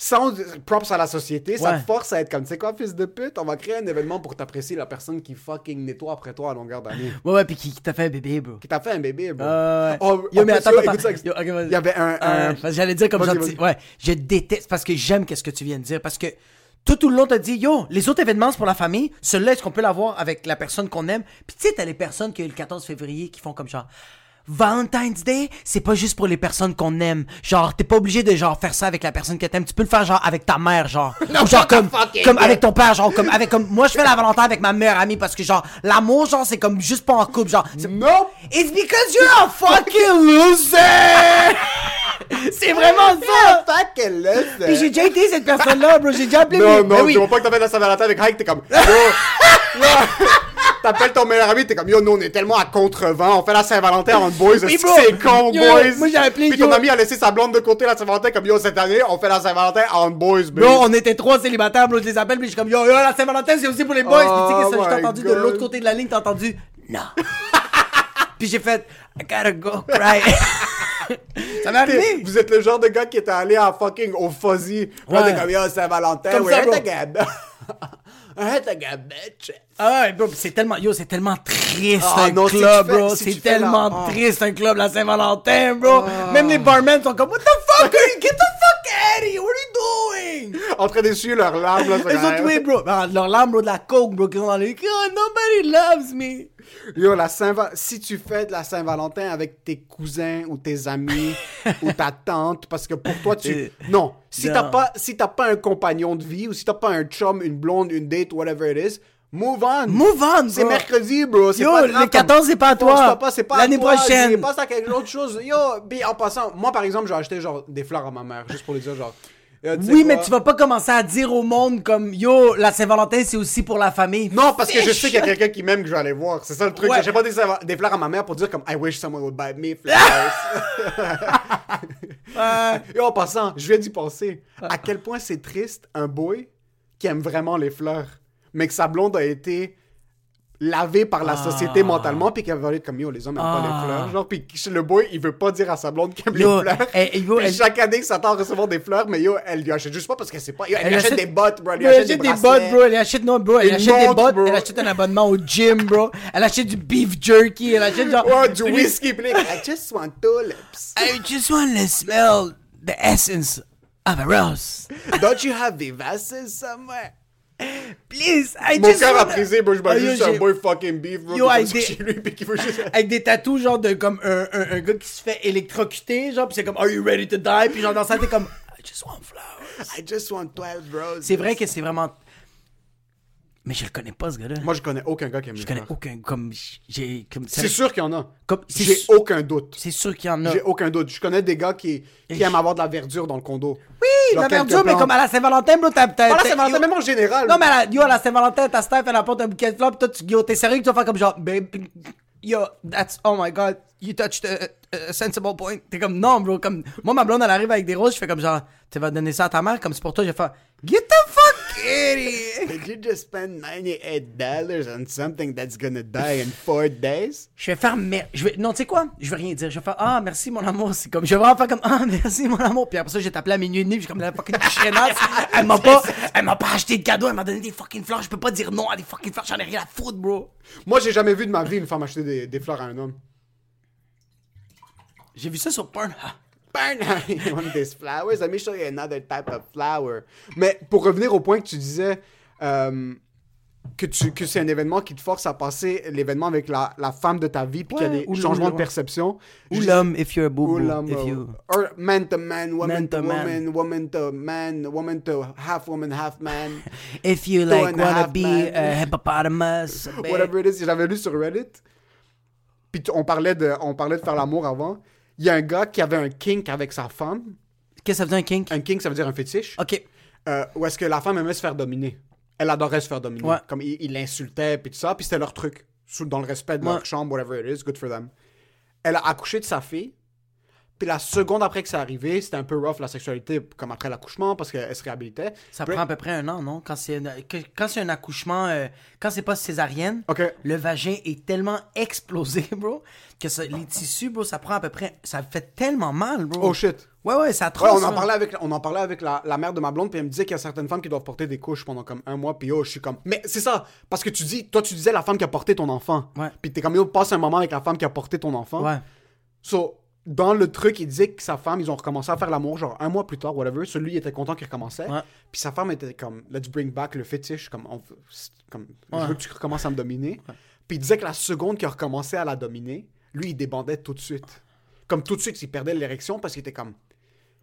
Sans props à la société, ça te force à être comme, tu sais quoi, fils de pute, on va créer un événement pour t'apprécier la personne qui fucking nettoie après toi à longueur d'année. Ouais, ouais, pis qui, qui t'a fait un bébé, bro. Qui t'a fait un bébé, bro. Euh, Oh, yo, mais attends, écoute ça, Yo. Il y avait un. J'allais dire comme gentil. Ouais, je déteste parce que j'aime qu'est-ce que tu viens de dire. Parce que tout, tout le long, t'as dit, yo, les autres événements, c'est pour la famille. Celui-là, est-ce qu'on peut l'avoir avec la personne qu'on aime? Puis tu sais, t'as les personnes qui, le 14 février, qui font comme genre. Valentine's Day, c'est pas juste pour les personnes qu'on aime. Genre, t'es pas obligé de genre faire ça avec la personne que t'aimes. Tu peux le faire genre avec ta mère, genre. Ou genre comme, comme avec ton père, genre comme avec comme moi je fais la Valentin avec ma meilleure amie parce que genre l'amour genre c'est comme juste pas en couple genre. c'est- Nope! It's because you're a fucking loser! c'est vraiment ça! Fait qu'elle laisse. Puis j'ai déjà été cette personne-là, bro. J'ai déjà appelé Non, non, Ben tu vois pas que fait la Saint-Valentin avec Hike, t'es comme. T'appelles ton meilleur ami, t'es comme yo, nous on est tellement à contre-vent, on fait la Saint-Valentin en boys, Oui, bro. c'est con, Yo, boys? moi, j'ai appelé, Puis ton yo. ami a laissé sa blonde de côté la Saint-Valentin, comme yo, cette année, on fait la Saint-Valentin en boys, baby. Bro, on était trois célibataires, bro. Je les appelle, puis je suis comme yo, yo, la Saint-Valentin, c'est aussi pour les boys. Oh puis tu sais, que ça, my j'ai entendu de l'autre côté de la ligne, t'as entendu non. puis j'ai fait I gotta go cry. ça m'est arrivé. Vous êtes le genre de gars qui était allé à fucking au Fuzzy. Là, t'es comme yo, Saint-Valentin, Comme we're at at the gab, bitch? Ah ouais, bro, c'est tellement, yo, c'est tellement triste Ah, un non, si club, tu fais- bro. si c'est la- tellement ah. triste un club, la Saint-Valentin, bro. Même les barmen sont comme, what the fuck, are you- get the fuck Eddie, what are you doing? En train d'essuyer leurs larmes, là. c'est Les autres, oui, bro. Ah, Leur larme, bro, de la coke, bro, qui sont dans les Oh, nobody loves me. Yo, la Saint si tu fêtes la Saint-Valentin avec tes cousins ou tes amis ou ta tante, parce que pour toi, tu... Non, si t'as pas, si pas un compagnon de vie ou si t'as pas un chum, une blonde, une date, whatever it is, move on. Move on, C'est mercredi, bro. Yo, pas le grave, 14, c'est pas à toi. L'année prochaine. Passe à quelque autre chose. Yo, en passant, moi, par exemple, j'ai acheté genre des fleurs à ma mère, juste pour lui dire genre... Yo, tu sais Oui, quoi? mais tu vas pas commencer à dire au monde comme Yo, la Saint-Valentin, c'est aussi pour la famille. Non, parce que je sais qu'il y a quelqu'un qui m'aime que je vais aller voir. C'est ça le truc. Ouais. J'ai pas des, des fleurs à ma mère pour dire comme I wish someone would buy me flowers. Et en passant, je viens d'y penser. À quel point c'est triste un boy qui aime vraiment les fleurs, mais que sa blonde a été lavée par la société mentalement, puis qu'elle va être comme yo, les hommes aiment pas Ah. les fleurs. Genre, puis le boy, il veut pas dire à sa blonde qu'il aime Yo, les fleurs. eh, yo, Puis elle- chaque année, il s'attend à recevoir des fleurs, mais yo, elle lui achète juste pas parce qu'elle sait pas. Yo, elle, lui achète, des bottes, bro. Elle lui elle achète, achète des bracelets. bottes, bro. Elle achète, non, bro. Elle Une achète des montre, bottes. bro. Elle achète un abonnement au gym, bro. Elle achète du beef jerky. Elle achète genre. Oh, du whisky, puis I just want tulips. I just want to smell the essence of a rose. Don't you have vivaces somewhere? Please, I Mon just cœur a wanna- brisé, bro. Je yo, juste un boy fucking beef, bro. Yo, qui avec des- chez lui, puis qui veut juste... Avec des tatous, genre de comme un, un, un gars qui se fait électrocuter, genre, pis c'est comme Are you ready to die? Puis genre dans tête, t'es comme I just want flowers. I just want 12 roses. C'est vrai que c'est vraiment. Mais je le connais pas, ce gars-là. Moi, je connais aucun gars qui aime je les connais aucun. Comme. J'ai. Comme, C'est sûr qu'il y en a. Comme- c'est J'ai aucun doute. C'est sûr qu'il y en a. J'ai aucun doute. Je connais des gars qui, qui aiment avoir de la verdure dans le condo. Oui, la verdure, mais comme à la Saint-Valentin, bro, t'as. t'as- Ah, là, t'as- c'est yo- même en général. Non, mais à la, yo, à la Saint-Valentin, ta Steph, elle apporte un bouquet de fleurs, pis toi, tu, yo, t'es sérieux que tu vas faire comme genre, babe, yo, that's, oh my god, you touched a, a sensible point. T'es comme, non, bro, comme, moi, ma blonde, elle arrive avec des roses, je fais comme genre, tu vas donner ça à ta mère, comme c'est pour toi, je vais faire, get the fuck out Did you just spend 98 dollars on something that's gonna die in four days? Je vais faire, mer- je vais, non, tu sais quoi, je vais rien dire, je vais faire, ah, merci, mon amour, c'est comme, je vais vraiment faire comme, ah, merci, mon amour, puis après ça, j'ai appelé à minuit et demi, suis comme la fucking chiennasse, elle m'a pas, elle m'a pas acheté de cadeau, elle m'a donné des fucking fleurs, je peux pas dire non à des fucking fleurs, j'en ai rien à foutre, bro. Moi, j'ai jamais vu de ma vie une femme acheter des, des fleurs à un homme. J'ai vu ça sur Pornhub. Burn, you want these flowers? Let me show you another type of flower. Mais pour revenir au point que tu disais, euh, que, tu, que c'est un événement qui te force à passer l'événement avec la, la femme de ta vie, puis qu'il y a des ou changements ou de perception. Ou l'homme, if you're a Ou boo l'homme, if euh, you... or man to man, woman Man to to man. woman, woman to man, woman to half woman, half man, If you like wanna be man. a hippopotamus, whatever it is. J'avais lu sur Reddit, puis on parlait, de, on parlait de faire l'amour avant. Il y a un gars qui avait un kink avec sa femme. Qu'est-ce que ça veut dire un kink? Un kink, ça veut dire un fétiche. Ok. euh, où est-ce que la femme aimait se faire dominer? Elle adorait se faire dominer. Ouais. Comme il l'insultait, puis tout ça, puis c'était leur truc. Sous, dans le respect de Ouais. leur chambre, whatever it is, good for them. Elle a accouché de sa fille, puis la seconde après que c'est arrivé, c'était un peu rough la sexualité, comme après l'accouchement, parce qu'elle se réhabilitait. Ça Puis- prend à peu près un an, non? Quand c'est quand c'est un accouchement, euh, quand c'est pas césarienne, le vagin est tellement explosé, bro, que ça- les tissus, bro, ça prend à peu près, ça fait tellement mal, bro. Oh shit. Ouais, ouais, ça Ouais, trosse. on en parlait avec, on en parlait avec la, la mère de ma blonde, puis elle me disait qu'il y a certaines femmes qui doivent porter des couches pendant comme un mois, puis yo, je suis comme. Mais c'est ça, parce que tu dis, toi, tu disais la femme qui a porté ton enfant. Ouais. Puis t'es comme, yo, passe un moment avec la femme qui a porté ton enfant. Ouais. So, dans le truc, il disait que sa femme, ils ont recommencé à faire l'amour, genre un mois plus tard, whatever. Celui, il était content qu'il recommençait. Ouais. Puis sa femme était comme, let's bring back le fétiche, comme, on- c'est comme Ouais. je veux que tu recommences à me dominer. Puis il disait que la seconde qu'il a recommencé à la dominer, lui, il débandait tout de suite. Comme tout de suite, il perdait l'érection parce qu'il était comme,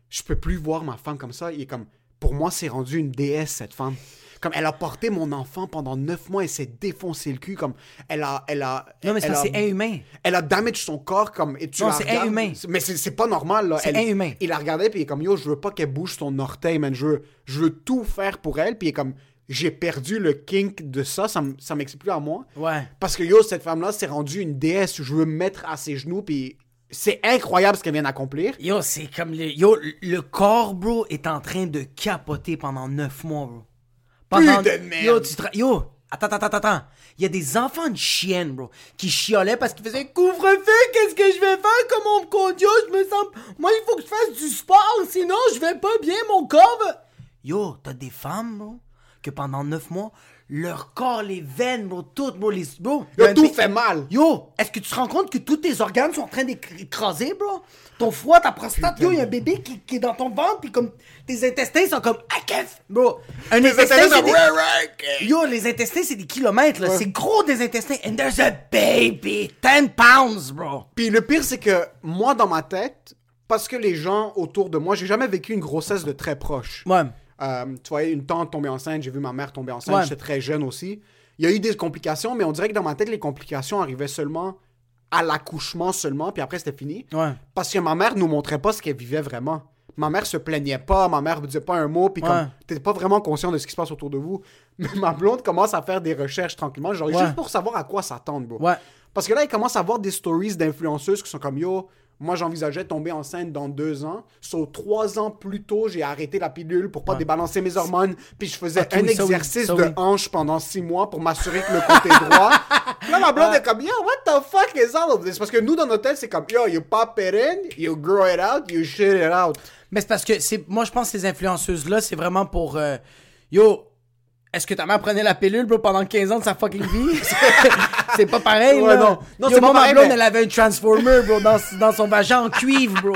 je peux plus voir ma femme comme ça. Il est comme, pour moi, c'est rendu une déesse, cette femme. Comme, elle a porté mon enfant pendant neuf mois et s'est défoncé le cul. Comme, elle a. Elle a Non, mais c'est elle a- inhumain. elle a damage son corps comme et tu Non, c'est inhumain. mais c'est pas normal là C'est Elle- inhumain. il la regardait puis il est comme yo je veux pas qu'elle bouge son orteil man je veux je veux tout faire pour elle puis il est comme j'ai perdu le kink de ça ça, ça m'explique plus à moi Ouais. parce que yo cette femme là s'est rendue une déesse je veux me mettre à ses genoux puis c'est incroyable ce qu'elle vient d'accomplir Yo, c'est comme le. Yo, le corps, bro, est en train de capoter pendant neuf mois, bro. Pendant... Putain de merde. Yo, tu tra- Yo, attends, attends, attends, attends. Il y a des enfants de chiennes, bro, qui chiolaient parce qu'ils faisaient couvre-feu, qu'est-ce que je vais faire comme mon condio, je me sens. Moi, il faut que je fasse du sport, sinon je vais pas bien, mon corps va- Yo, t'as des femmes, bro, que pendant neuf mois, leur corps, les veines, bro, tout, bro, les. Bro, Yo, tout fait mal. Yo, est-ce que tu te rends compte que tous tes organes sont en train d'écraser, bro? Ton foie, ta prostate, yo, il y a un bébé qui, qui est dans ton ventre, puis comme tes intestins sont comme. Ah, Bro, un intestin, intestins des... Yo, les intestins, c'est des kilomètres, là. C'est gros des intestins. And there's a baby. 10 pounds, bro. Puis le pire, c'est que moi, dans ma tête, parce que les gens autour de moi, j'ai jamais vécu une grossesse de très proche. Ouais. Euh, tu vois, une tante tomber enceinte, j'ai vu ma mère tomber enceinte, Ouais. j'étais très jeune aussi. Il y a eu des complications, mais on dirait que dans ma tête, les complications arrivaient seulement à l'accouchement seulement, puis après, c'était fini. Ouais. Parce que ma mère nous montrait pas ce qu'elle vivait vraiment. Ma mère se plaignait pas, ma mère ne disait pas un mot, puis Ouais. comme t'étais pas vraiment conscient de ce qui se passe autour de vous. Mais ma blonde commence à faire des recherches tranquillement, genre Ouais. juste pour savoir à quoi s'attendre. Parce que là, il commence à voir des stories d'influenceuses qui sont comme yo. Moi, j'envisageais tomber enceinte dans deux ans. Sur trois ans plus tôt, j'ai arrêté la pilule pour pas débalancer mes hormones. Puis je faisais Ok, un oui, ça oui, exercice de oui. hanche pendant six mois pour m'assurer que le côté droit. là, ma blonde est comme yo, what the fuck is all of this? Parce que nous, dans notre tête, c'est comme yo, you pop it in, you grow it out, you shit it out. Mais c'est parce que c'est moi je pense que ces influenceuses là c'est vraiment pour euh, yo est-ce que ta mère prenait la pilule bro pendant 15 ans de sa fucking vie? C'est pas pareil Ouais, là non. Non, c'est pas pareil, blonde mais- elle avait un transformer bro dans, dans son vagin en cuivre bro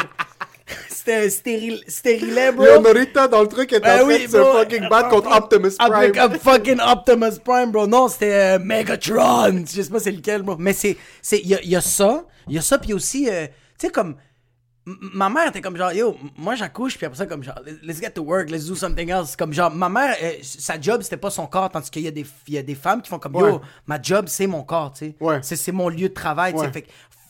c'était stérile stérilet bro Yo, Norita, dans le truc, était Ben en train oui, bro. fucking battre contre Optimus Prime. Avec un fucking Optimus Prime, bro. Non, c'était euh, Megatron. Je sais pas c'est lequel, bro. Mais c'est. Il y a, y a ça. Il y a ça, puis aussi, euh, tu sais, comme. Ma mère était comme genre, yo, moi j'accouche, puis après ça, comme genre, let's get to work, let's do something else. Comme genre, ma mère, euh, sa job, c'était pas son corps, tandis qu'il y, a des- il y a des femmes qui font comme, Ouais. yo, ma job, c'est mon corps, tu sais. Ouais. C'est c'est mon lieu de travail, tu sais. Ouais. Fait que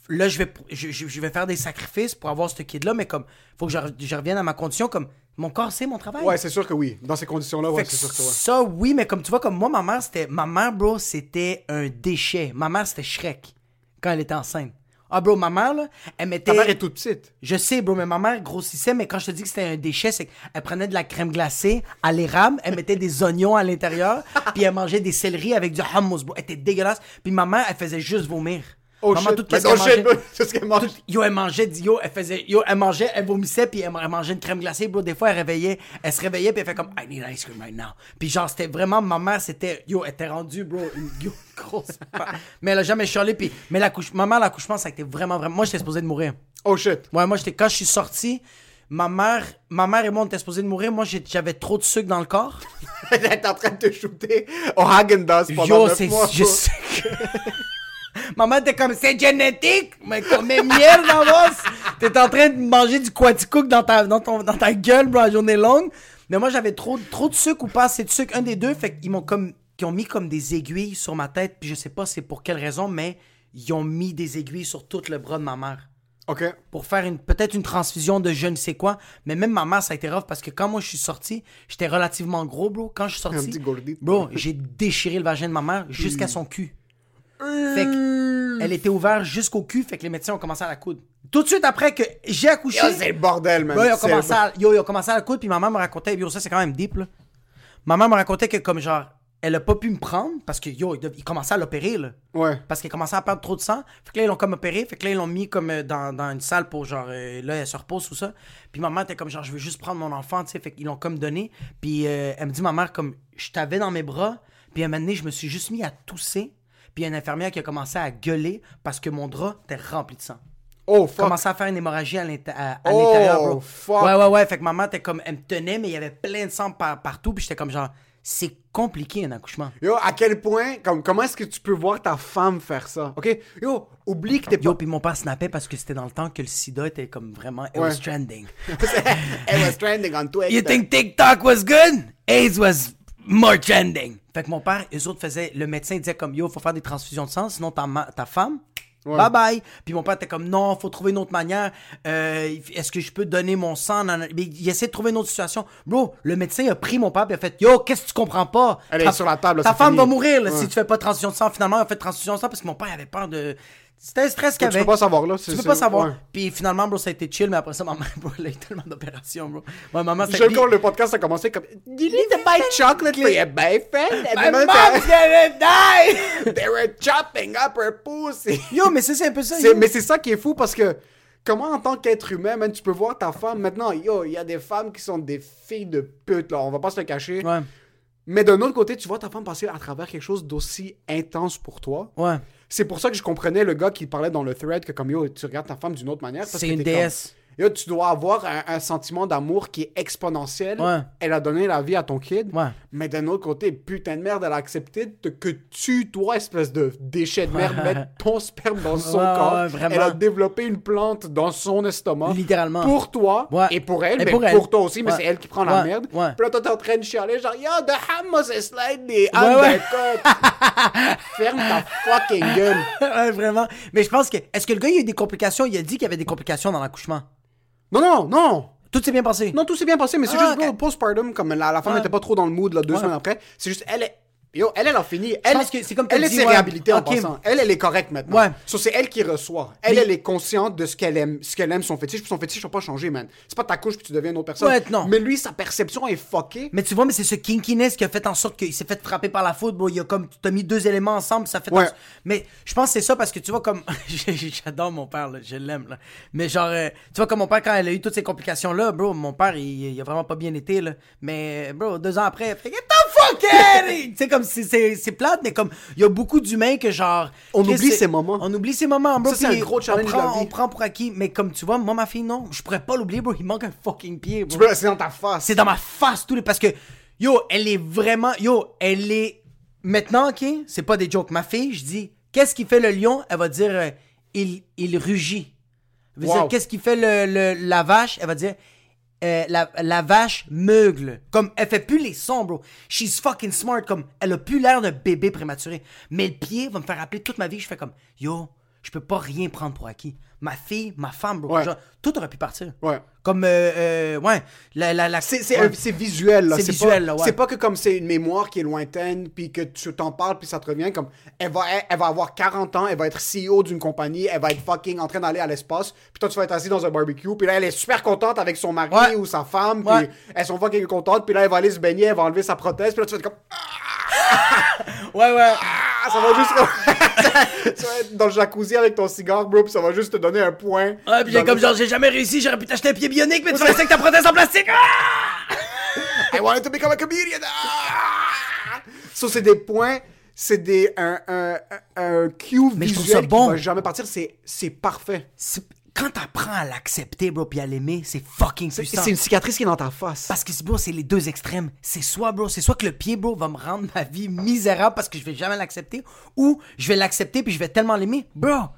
là, je vais, je, je- vais faire des sacrifices pour avoir ce kid-là, mais comme, faut que je, re- je revienne à ma condition, comme, mon corps, c'est mon travail. Ouais, c'est sûr que oui. Dans ces conditions-là, ouais, Fait c'est sûr que ouais. Ça, oui, mais comme tu vois, comme moi, ma mère, c'était. Ma mère, bro, c'était un déchet. Ma mère, c'était Shrek quand elle était enceinte. Ah, bro, ma mère, là, elle mettait. Ta mère est toute petite. Je sais, bro, mais ma mère grossissait, mais quand je te dis que c'était un déchet, c'est qu'elle prenait de la crème glacée à l'érable, elle mettait des oignons à l'intérieur, puis elle mangeait des céleris avec du hummus, bro. Elle était dégueulasse. Puis ma mère, elle faisait juste vomir. Oh Maman, shit. tout qu'est-ce qu'elle mangeait- c'est ce qu'elle mange? Yo, elle mangeait, yo, elle faisait, yo, elle mangeait, elle vomissait, puis elle, elle mangeait une crème glacée, bro. Des fois, elle réveillait, elle se réveillait, puis elle fait comme, I need ice cream right now. Puis genre, c'était vraiment, ma mère, c'était, yo, elle était rendue, bro, une yo, grosse. mais elle a jamais chialé, puis, mais l'accouchement, ma mère, l'accouchement, ça a été vraiment, vraiment, moi, j'étais supposé de mourir. Oh shit. Ouais, moi, j'étais, quand je suis sorti, ma mère, ma mère et moi, on était supposés de mourir. Moi, j'avais trop de sucre dans le corps. Elle est en train de te shooter au Hagen-Dazs pendant Yo, neuf c'est, mois. je bro. Maman était comme, c'est génétique, mais comme miel dans l'os. T'es en train de manger du quaticook dans ta, dans, ton, dans ta gueule, bro, la journée longue. Mais moi, j'avais trop, trop de sucre ou pas assez de sucre, un des deux. Fait qu'ils m'ont comme, ils ont mis comme des aiguilles sur ma tête. Puis je sais pas c'est pour quelle raison, mais ils ont mis des aiguilles sur tout le bras de ma mère Ok. pour faire une peut-être une transfusion de je ne sais quoi. Mais même ma mère, ça a été rough parce que quand moi je suis sorti, j'étais relativement gros, bro. Quand je suis sorti, bro, j'ai déchiré le vagin de ma mère jusqu'à son cul. Fait que elle était ouverte jusqu'au cul, fait que les médecins ont commencé à la coudre. Tout de suite après que j'ai accouché, Yo, c'est le bordel, man. Ils ont commencé à, yo, ils ont commencé à la coudre, puis ma mère me racontait, yo, ça c'est quand même deep, là. Ma mère me racontait que comme genre, elle a pas pu me prendre parce que yo, ils, dev- ils commençaient à l'opérer, là. Ouais. Parce qu'elle commençait à perdre trop de sang. Fait que là, ils l'ont comme opéré. Fait que là, ils l'ont mis comme euh, dans, dans une salle pour genre. euh, là, elle se repose, tout ça. Puis ma mère était comme genre, je veux juste prendre mon enfant, tu sais. Fait qu'ils l'ont comme donné. Puis euh, elle me dit, ma mère, comme, je t'avais dans mes bras. Puis à un moment donné, je me suis juste mis à tousser. Puis il y a une infirmière qui a commencé à gueuler parce que mon drap était rempli de sang. Oh, fuck. Commençait à faire une hémorragie à Oh, l'intérieur, bro. fuck. Ouais, ouais, ouais. Fait que ma mère était comme, elle me tenait, mais il y avait plein de sang par- partout. Puis j'étais comme genre, c'est compliqué un accouchement. Yo, à quel point, comme, comment est-ce que tu peux voir ta femme faire ça? Ok? Yo, oublie que t'es Yo, pas. puis mon père snappait parce que c'était dans le temps que le sida était comme vraiment. It Ouais. was trending. Elle was trending on Twitter. You think TikTok was good? AIDS was more trending. Fait que mon père, eux autres faisaient. Le médecin disait comme Yo, faut faire des transfusions de sang, sinon ta, femme. Bye bye. Puis mon père était comme non, faut trouver une autre manière. Euh, Est-ce que je peux donner mon sang? Mais il essaie de trouver une autre situation. Bro, le médecin a pris mon père et a fait Yo, qu'est-ce que tu comprends pas? Elle est Ta- sur la table, là, Ta femme fini. va mourir là, Ouais. si tu fais pas de transfusion de sang. Finalement, il a fait de transfusion de sang parce que mon père avait peur de. C'était un stress qu'il Tu peux pas savoir, là. Tu peux pas savoir. ouais. Puis finalement, bro, ça a été chill, mais après ça, ma mère, bro, elle a eu tellement d'opérations, bro. Ma maman, c'était. sais quand le podcast a commencé comme You need to buy chocolate for your boyfriend. My mom's gonna die! they were chopping up her pussy. Yo, mais ça, c'est un peu ça. Mais c'est ça qui est fou parce que comment en tant qu'être humain, man, tu peux voir ta femme maintenant. Yo, il y a des femmes qui sont des filles de pute là. On va pas se le cacher. Ouais. Mais d'un autre côté, tu vois ta femme passer à travers quelque chose d'aussi intense pour toi. Ouais. C'est pour ça que je comprenais le gars qui parlait dans le thread que comme yo, tu regardes ta femme d'une autre manière. C'est une déesse. Yo, tu dois avoir un, un sentiment d'amour qui est exponentiel. Ouais. Elle a donné la vie à ton kid. Ouais. Mais d'un autre côté, putain de merde, elle a accepté de- que tu, toi, espèce de déchet de merde, mettes ton sperme dans son corps. Elle a développé une plante dans son estomac. Littéralement. Pour toi et pour elle, Et mais pour toi aussi, mais c'est elle qui prend la merde. Puis là, toi, t'es en train de chialer, genre, yo, the hummus is undercut. Ferme ta fucking gueule. ouais, vraiment. Mais je pense que. Est-ce que le gars, il a eu des complications? Il a dit qu'il y avait des complications dans l'accouchement. Non, non, non. Tout s'est bien passé. Non, tout s'est bien passé, mais c'est Ah, juste, ok. postpartum, comme la, la femme Ouais. n'était pas trop dans le mood, là, deux Ouais. semaines après. C'est juste, elle est. Yo, elle, elle a fini. Elle, c'est comme elle s'est réhabilitée en passant. Elle, elle est correcte maintenant. Ouais. So, c'est elle qui reçoit. Elle, elle est consciente de ce qu'elle aime, ce qu'elle aime, son fétiche. Puis son fétiche va pas changer, man. C'est pas ta couche puis tu deviens une autre personne. Non. Mais lui, sa perception est fuckée. Mais tu vois, mais c'est ce kinkiness qui a fait en sorte qu'il s'est fait frapper par la foudre. Bon, il y a comme, tu as mis deux éléments ensemble, ça fait. Mais je pense que c'est ça parce que tu vois, comme. J'adore mon père, là, je l'aime, là. Mais genre, euh, tu vois, comme mon père, quand elle a eu toutes ces complications-là, bro, mon père, il, il a vraiment pas bien été, là. Mais, bro, deux ans après, il fait Get the fuck comme, c'est- plate, mais comme, il y a beaucoup d'humains que genre. On oublie ces moments. On oublie ces moments, bro. Ça, c'est un gros challenge on de la prend, vie. On prend pour acquis. Mais comme tu vois, moi, ma fille, non, je pourrais pas l'oublier, bro. Il manque un fucking pied, bro. C'est dans ta face. C'est dans ma face tout les parce que yo, elle est vraiment yo, elle est maintenant OK, c'est pas des jokes. Ma fille, je dis qu'est-ce qui fait le lion? Elle va dire euh, il il rugit. Elle va Wow. dire qu'est-ce qui fait le, le- la vache? Elle va dire euh, la, vache meugle. Comme, elle fait plus les sons, bro. She's fucking smart. Comme, elle a plus l'air d'un bébé prématuré. Mais le pied va me faire rappeler toute ma vie. Je fais comme, yo, je peux pas rien prendre pour acquis. Ma fille, ma femme, bro. Ouais. Genre, tout aurait pu partir. Ouais. Comme, euh, euh, ouais. La, la, la, C'est, ouais. visuel, là. C'est pas- visuel, là, ouais. C'est pas que comme c'est une mémoire qui est lointaine, puis que tu t'en parles, puis ça te revient. Comme, elle va, elle, elle va avoir 40 ans, elle va être CEO d'une compagnie, elle va être fucking en train d'aller à l'espace, puis toi, tu vas être assis dans un barbecue, puis là, elle est super contente avec son mari ou sa femme, puis elles sont fucking contentes, puis là, elle va aller se baigner, elle va enlever sa prothèse, puis là, tu vas être comme, Ouais, ouais. ah, ça va juste. tu vas être dans le jacuzzi avec ton cigare, bro, puis ça va juste te donner un point. Ouais, puis j'ai comme le- genre, j'ai jamais réussi, j'aurais pu t'acheter un pied bionique, mais tu vas rester avec ta prothèse en plastique. Ah! I wanted to become a comedian. Ah! So, c'est des points, c'est des un, un, un, un cue Mais je trouve ça bon. qui va jamais partir. C'est, c'est parfait. Quand t'apprends à l'accepter, bro, puis à l'aimer, c'est fucking puissant. c'est une cicatrice qui est dans ta face. Parce que, bro, c'est les deux extrêmes. C'est soit, bro, c'est soit que le pied, bro, va me rendre ma vie misérable parce que je vais jamais l'accepter, ou je vais l'accepter puis je vais tellement l'aimer. Bro,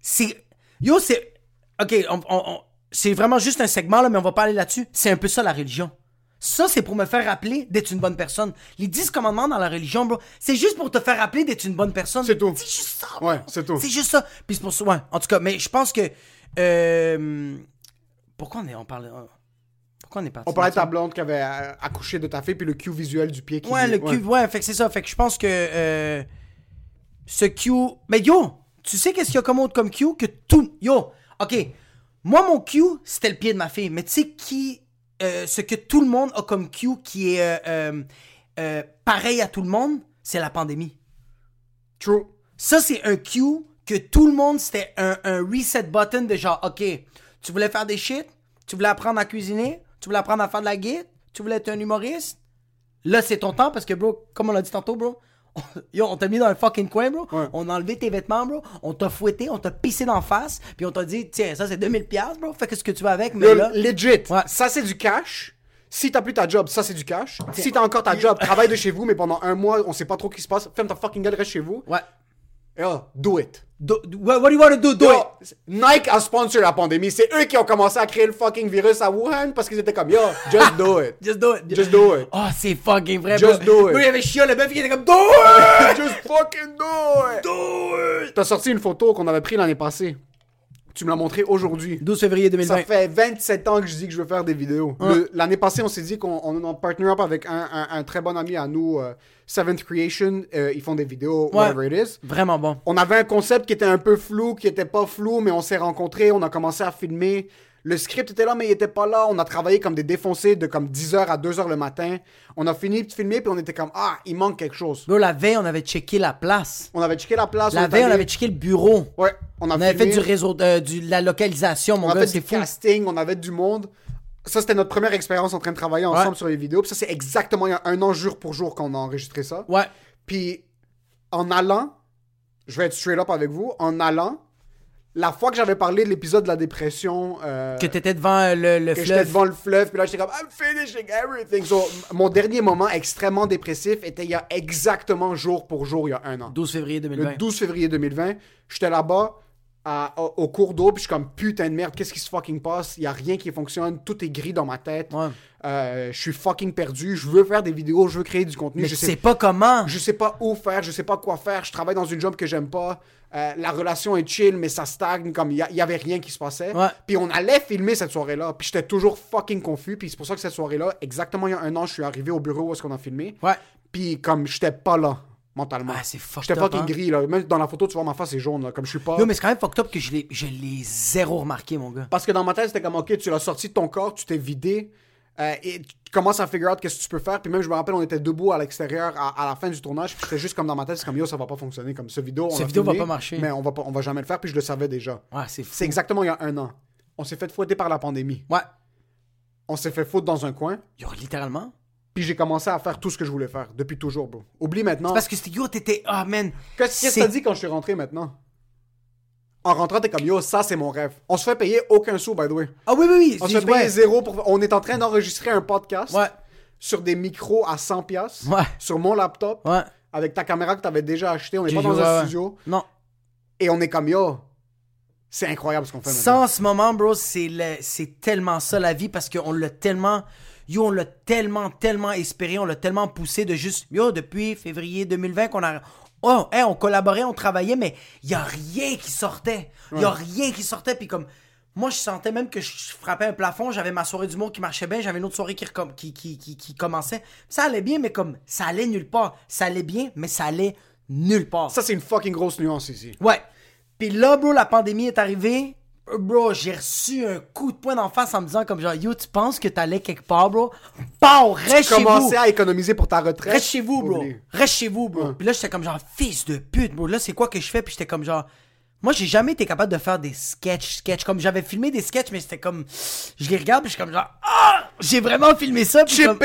c'est... Yo, c'est... OK, on- on- on- c'est vraiment juste un segment, là, mais on va pas aller là-dessus. C'est un peu ça, la religion. Ça, c'est pour me faire rappeler d'être une bonne personne. Les 10 commandements dans la religion, bro, c'est juste pour te faire rappeler d'être une bonne personne. C'est tout. C'est juste ça. Ouais, bro. c'est tout. C'est juste ça. Puis c'est pour ça, ouais. En tout cas, mais je pense que... euh, pourquoi on est... On parle... Pourquoi on est parti On parlait de ta blonde qui avait euh, accouché de ta fille, puis le cue visuel du pied qui Ouais, dit- le cube, ouais, fait que c'est ça. Fait que je pense que euh, ce Q. Mais yo, tu sais qu'est-ce qu'il y a comme autre comme Q que tout. Yo, ok. Moi, mon Q, c'était le pied de ma fille. Mais tu sais qui. euh, ce que tout le monde a comme Q qui est euh, euh, euh, pareil à tout le monde, c'est la pandémie. True. Ça, c'est un cue que tout le monde, c'était un, un reset button de genre, OK, tu voulais faire des shit, tu voulais apprendre à cuisiner, tu voulais apprendre à faire de la guide, tu voulais être un humoriste. Là, c'est ton temps parce que, bro, comme on l'a dit tantôt, bro, yo, on t'a mis dans un fucking coin, bro. Ouais. On a enlevé tes vêtements, bro. On t'a fouetté, on t'a pissé d'en face, puis on t'a dit, tiens, ça c'est 2000$, piastres, bro. Fais que ce que tu veux avec, mais là. legit. Ouais. Ça, c'est du cash. Si t'as plus ta job, ça, c'est du cash. Si t'as encore ta job, travaille de chez vous, mais pendant un mois, on sait pas trop ce qui se passe. Ferme ta fucking gueule, reste chez vous. Ouais. Yo, do it. Do- do- what, do you want to do? Do Yo, it. Nike a sponsor la pandémie. C'est eux qui ont commencé à créer le fucking virus à Wuhan parce qu'ils étaient comme, yo, just do it. Just do it. Just do it. Oh, c'est fucking vrai, Just bro. do it. Bro, il avait Chia, le bœuf, qui était comme, do it! Just fucking do it. Do it. T'as sorti une photo qu'on avait prise l'année passée. Tu me l'as montrée aujourd'hui. 12 février 2020. Ça fait 27 ans que je dis que je veux faire des vidéos. L'année passée, on s'est dit qu'on on, on partner up avec un, un- un très bon ami à nous, euh, Seventh Creation. Euh, ils font des vidéos, Ouais. whatever it is. Vraiment bon. On avait un concept qui était un peu flou, qui était pas flou, mais on s'est rencontrés, on a commencé à filmer. Le script était là, mais il était pas là. On a travaillé comme des défoncés de comme 10h à 2h le matin. On a fini de filmer, puis on était comme, ah, il manque quelque chose. Bro, la veille, on avait checké la place. On avait checké la place. La veille, on avait checké le bureau. Ouais, on a On avait fait du réseau, euh, du, la localisation, mon On gars, fait c'est du fou. casting, on avait du monde. ça, c'était notre première expérience en train de travailler ensemble Ouais. sur les vidéos. Puis ça, c'est exactement il y a un an, jour pour jour, qu'on a enregistré ça. Ouais. Puis en allant, je vais être straight up avec vous, en allant, la fois que j'avais parlé de l'épisode de la dépression, euh, Que t'étais devant euh, le, le que j'étais fleuve. devant le fleuve, puis là j'étais comme I'm finishing everything. So, mon dernier moment extrêmement dépressif était il y a exactement jour pour jour, il y a un an. 12 février 2020. Le 12 février 2020, j'étais là-bas à- au, au cours d'eau, puis je suis comme putain de merde, qu'est-ce qui se fucking passe? Il y a rien qui fonctionne, tout est gris dans ma tête. Ouais. Euh, je suis fucking perdu, je veux faire des vidéos, je veux créer du contenu, Mais je sais sais pas comment. je sais pas où faire, je sais pas quoi faire, je travaille dans une job que j'aime pas, euh, la relation est chill, mais ça stagne, comme il y, avait rien qui se passait. Ouais. Puis on allait filmer cette soirée-là, puis j'étais toujours fucking confus, puis c'est pour ça que cette soirée-là, exactement il y a un an, je suis arrivé au bureau où est-ce qu'on a filmé, Ouais. puis comme j'étais pas là, mentalement. Ah, c'est fucked J'étais fucking hein. gris, là. Même dans la photo, tu vois, ma face est jaune, là, comme je suis pas... Yo, mais c'est quand même fucked up que je l'ai, je l'ai zéro remarqué, mon gars. Parce que dans ma tête, c'était comme, ok, tu l'as sorti de ton corps, tu t'es vidé, euh, et tu commences à figure out qu'est-ce que tu peux faire. Puis même, je me rappelle, on était debout à l'extérieur à, à la fin du tournage, puis j'étais juste comme dans ma tête, c'est comme, yo, ça va pas fonctionner. Comme ce vidéo, on vidéo va pas marcher. Mais on va, pas, on va jamais le faire, puis je le savais déjà. Ouais, c'est fou. C'est exactement il y a un an. On s'est fait fouetter par la pandémie. Ouais. On s'est fait foutre dans un coin, Yo, littéralement? Puis j'ai commencé à faire tout ce que je voulais faire, depuis toujours, bro. Oublie maintenant. C'est parce que c'était, yo, t'étais, ah, man. Qu'est-ce que t'as dit quand je suis rentré maintenant? En rentrant, t'es comme, yo, ça, c'est mon rêve. On se fait payer aucun sou, by the way. Ah oui, oui, oui. On se fait payer ouais. zéro pour. On est en train d'enregistrer un podcast Ouais. sur des micros à 100$, piastres, Ouais. sur mon laptop, Ouais. avec ta caméra que t'avais déjà acheté. On J'ai pas dans un studio. Non. Et on est comme yo. C'est incroyable ce qu'on fait Ça, maintenant. en ce moment, bro, c'est, le- c'est tellement ça la vie parce qu'on l'a tellement. Yo, on l'a tellement, tellement espéré, on l'a tellement poussé de juste. Yo, depuis février 2020 qu'on a. Oh, hey, on collaborait, on travaillait, mais il y a rien qui sortait. Il y a rien qui sortait, puis comme. Moi, je sentais même que je frappais un plafond. J'avais ma soirée d'humour qui marchait bien. J'avais une autre soirée qui, recom- qui, qui, qui, qui commençait. Ça allait bien, mais comme. Ça allait nulle part. Ça allait bien, mais ça allait nulle part. Ça, c'est une fucking grosse nuance ici. Ouais. Puis là, bro, la pandémie est arrivée. Euh, Bro, j'ai reçu un coup de poing d'en face en me disant comme genre, yo, tu penses que t'allais quelque part, bro? Pow, reste chez vous. À économiser pour ta retraite. Reste chez vous, bro. Reste chez vous, bro. Ouais. Puis là, j'étais comme genre, fils de pute, bro. Là, c'est quoi que je fais? Puis j'étais comme genre, moi, j'ai jamais été capable de faire des sketchs, sketchs. Comme j'avais filmé des sketchs, mais c'était comme, je les regarde, puis je suis comme genre, ah! J'ai vraiment filmé ça, puis comme,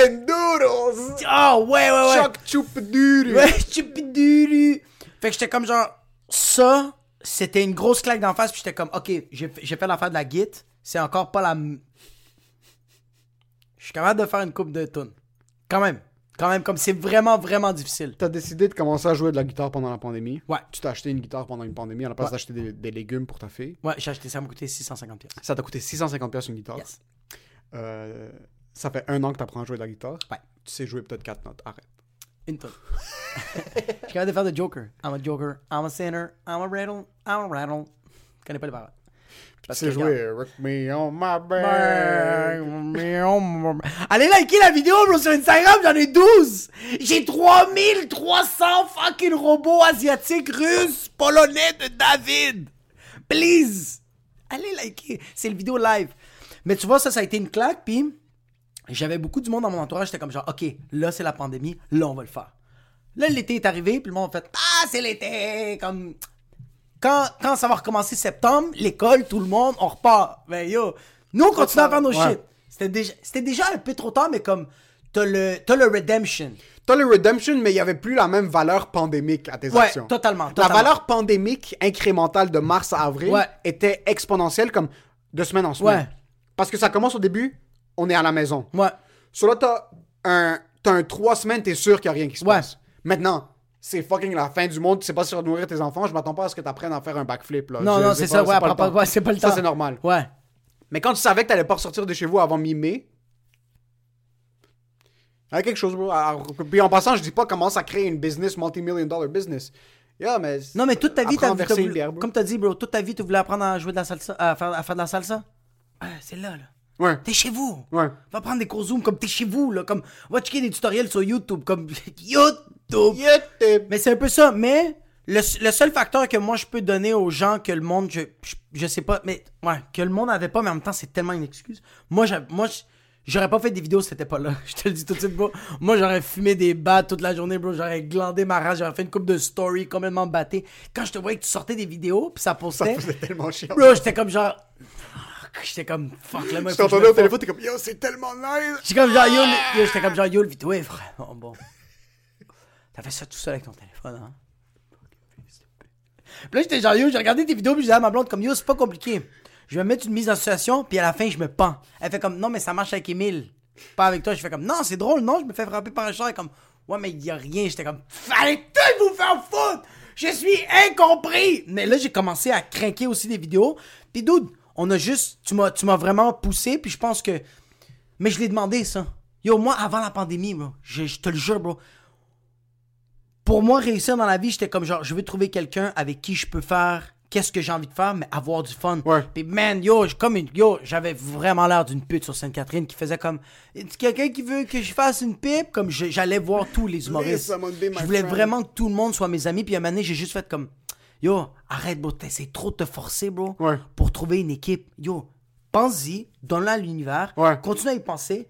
ah, ouais, ouais, ouais. Choc chup-doodle! Ouais. Fait que j'étais comme genre, ça, c'était une grosse claque d'en face, puis j'étais comme, ok, j'ai fait- l'affaire de la git, c'est encore pas la. Je suis capable de faire une coupe de tonnes. Quand même. Quand même, comme c'est vraiment, vraiment difficile. T'as décidé de commencer à jouer de la guitare pendant la pandémie? Ouais. Tu t'as acheté une guitare pendant une pandémie à la place Ouais. d'acheter des, des légumes pour ta fille? Ouais, j'ai acheté ça, ça m'a coûté 650 pièces. Ça t'a coûté 650$ piastres une guitare? Yes. Euh, ça fait un an que t'apprends à jouer de la guitare? Ouais. Tu sais jouer peut-être 4 notes. Arrête. Une tonne. Je suis capable de faire de Joker. I'm a Joker, I'm a sinner, I'm a rattle, I'm a rattle. Je connais pas les paroles. Que, jouer Rock me on my back. Allez liker la vidéo, bro, sur Instagram, j'en ai 12. J'ai 3300 fucking robots asiatiques, russes, polonais de David. Please. Allez liker. C'est le vidéo live. Mais tu vois, ça, ça a été une claque, puis j'avais beaucoup du monde dans mon entourage, j'étais comme genre, OK, là, c'est la pandémie, là, on va le faire. Là, l'été est arrivé, puis le monde a fait, ah, c'est l'été, comme... Quand, quand ça va recommencer septembre, l'école, tout le monde, on repart. Ben yo, nous on continue à faire nos Ouais. shit. C'était déjà, c'était déjà un peu trop tard, mais comme, t'as le, t'as le redemption. T'as le Redemption, mais il n'y avait plus la même valeur pandémique à tes Ouais, actions. totalement, La totalement. valeur pandémique incrémentale de mars à avril Ouais. était exponentielle comme de semaine en semaine. Parce que ça commence au début, on est à la maison. Ouais. Sur là, t'as un, t'as un trois semaines, t'es sûr qu'il n'y a rien qui se Ouais. passe. Maintenant, c'est fucking la fin du monde, tu sais pas si tu vas nourrir tes enfants, je m'attends pas à ce que tu apprennes à faire un backflip. Là. Non, Je- non, c'est c'est pas- ça, ouais, c'est pas temps. ouais, c'est pas le temps. Ça, c'est normal. Ouais. Mais quand tu savais que t'allais pas ressortir de chez vous avant mi-mai, il y a quelque chose, bro. Alors, Puis en passant, je dis pas commence à créer une business, multi-million dollar business. Yeah, mais. Non, mais toute ta vie, t'as, voulu- bière, comme t'as dit, bro, toute ta vie, tu voulais apprendre à jouer de la salsa, à faire, à faire de la salsa? Ah, c'est là, là. Ouais. T'es chez vous. Ouais. Va prendre des cours Zoom comme t'es chez vous, là. Comme, va checker des tutoriels sur YouTube, comme YouTube. YouTube. Mais c'est un peu ça. Mais le, le seul facteur que moi je peux donner aux gens que le monde, je, je, je sais pas, mais ouais, que le monde avait pas, mais en même temps c'est tellement une excuse. Moi, moi, j'aurais pas fait des vidéos si c'était pas là. Je te le dis tout de suite, bro. Moi, j'aurais fumé des battes toute la journée, bro. J'aurais glandé ma race, j'aurais fait une coupe de story complètement batté. Quand je te voyais que tu sortais des vidéos, puis ça Ça postait, faisait tellement chiant. bro, j'étais comme genre. J'étais comme, fuck, là, moi, Je t'entendais au téléphone, t'es comme, yo, c'est tellement nice. J'étais comme genre, yo, le- yo, j'étais comme genre, yo, le vidéo est vraiment bon. T'as fait ça tout seul avec ton téléphone, hein? Puis là, j'étais genre, yo, j'ai regardé tes vidéos, puis je disais à ma blonde, comme, yo, c'est pas compliqué. Je vais mettre une mise en situation, puis à la fin, je me pends. Elle fait comme, non, mais ça marche avec Emile. Pas avec toi. Je fais comme, non, c'est drôle, non, je me fais frapper par un char. Est comme, ouais, mais il y a rien. J'étais comme, fallait tout vous faire foutre! Je suis incompris! Mais là, j'ai commencé à craquer aussi des vidéos. Puis, dude, on a juste, tu m'as, tu m'as vraiment poussé, puis je pense que, mais je l'ai demandé, ça. Yo, moi, avant la pandémie, bro, je, je te le jure, bro. Pour moi, réussir dans la vie, j'étais comme genre, je veux trouver quelqu'un avec qui je peux faire qu'est-ce que j'ai envie de faire, mais avoir du fun. Ouais. Puis, man, yo, comme une, yo, j'avais vraiment l'air d'une pute sur Sainte-Catherine qui faisait comme, quelqu'un qui veut que je fasse une pipe? Comme j'allais voir tous les humoristes. Je voulais vraiment que tout le monde soit mes amis. Puis, à un moment donné, j'ai juste fait comme, yo, arrête, bro, c'est trop de te forcer, bro, Ouais. pour trouver une équipe. Yo, pense-y, donne-la à l'univers, Ouais. continue à y penser,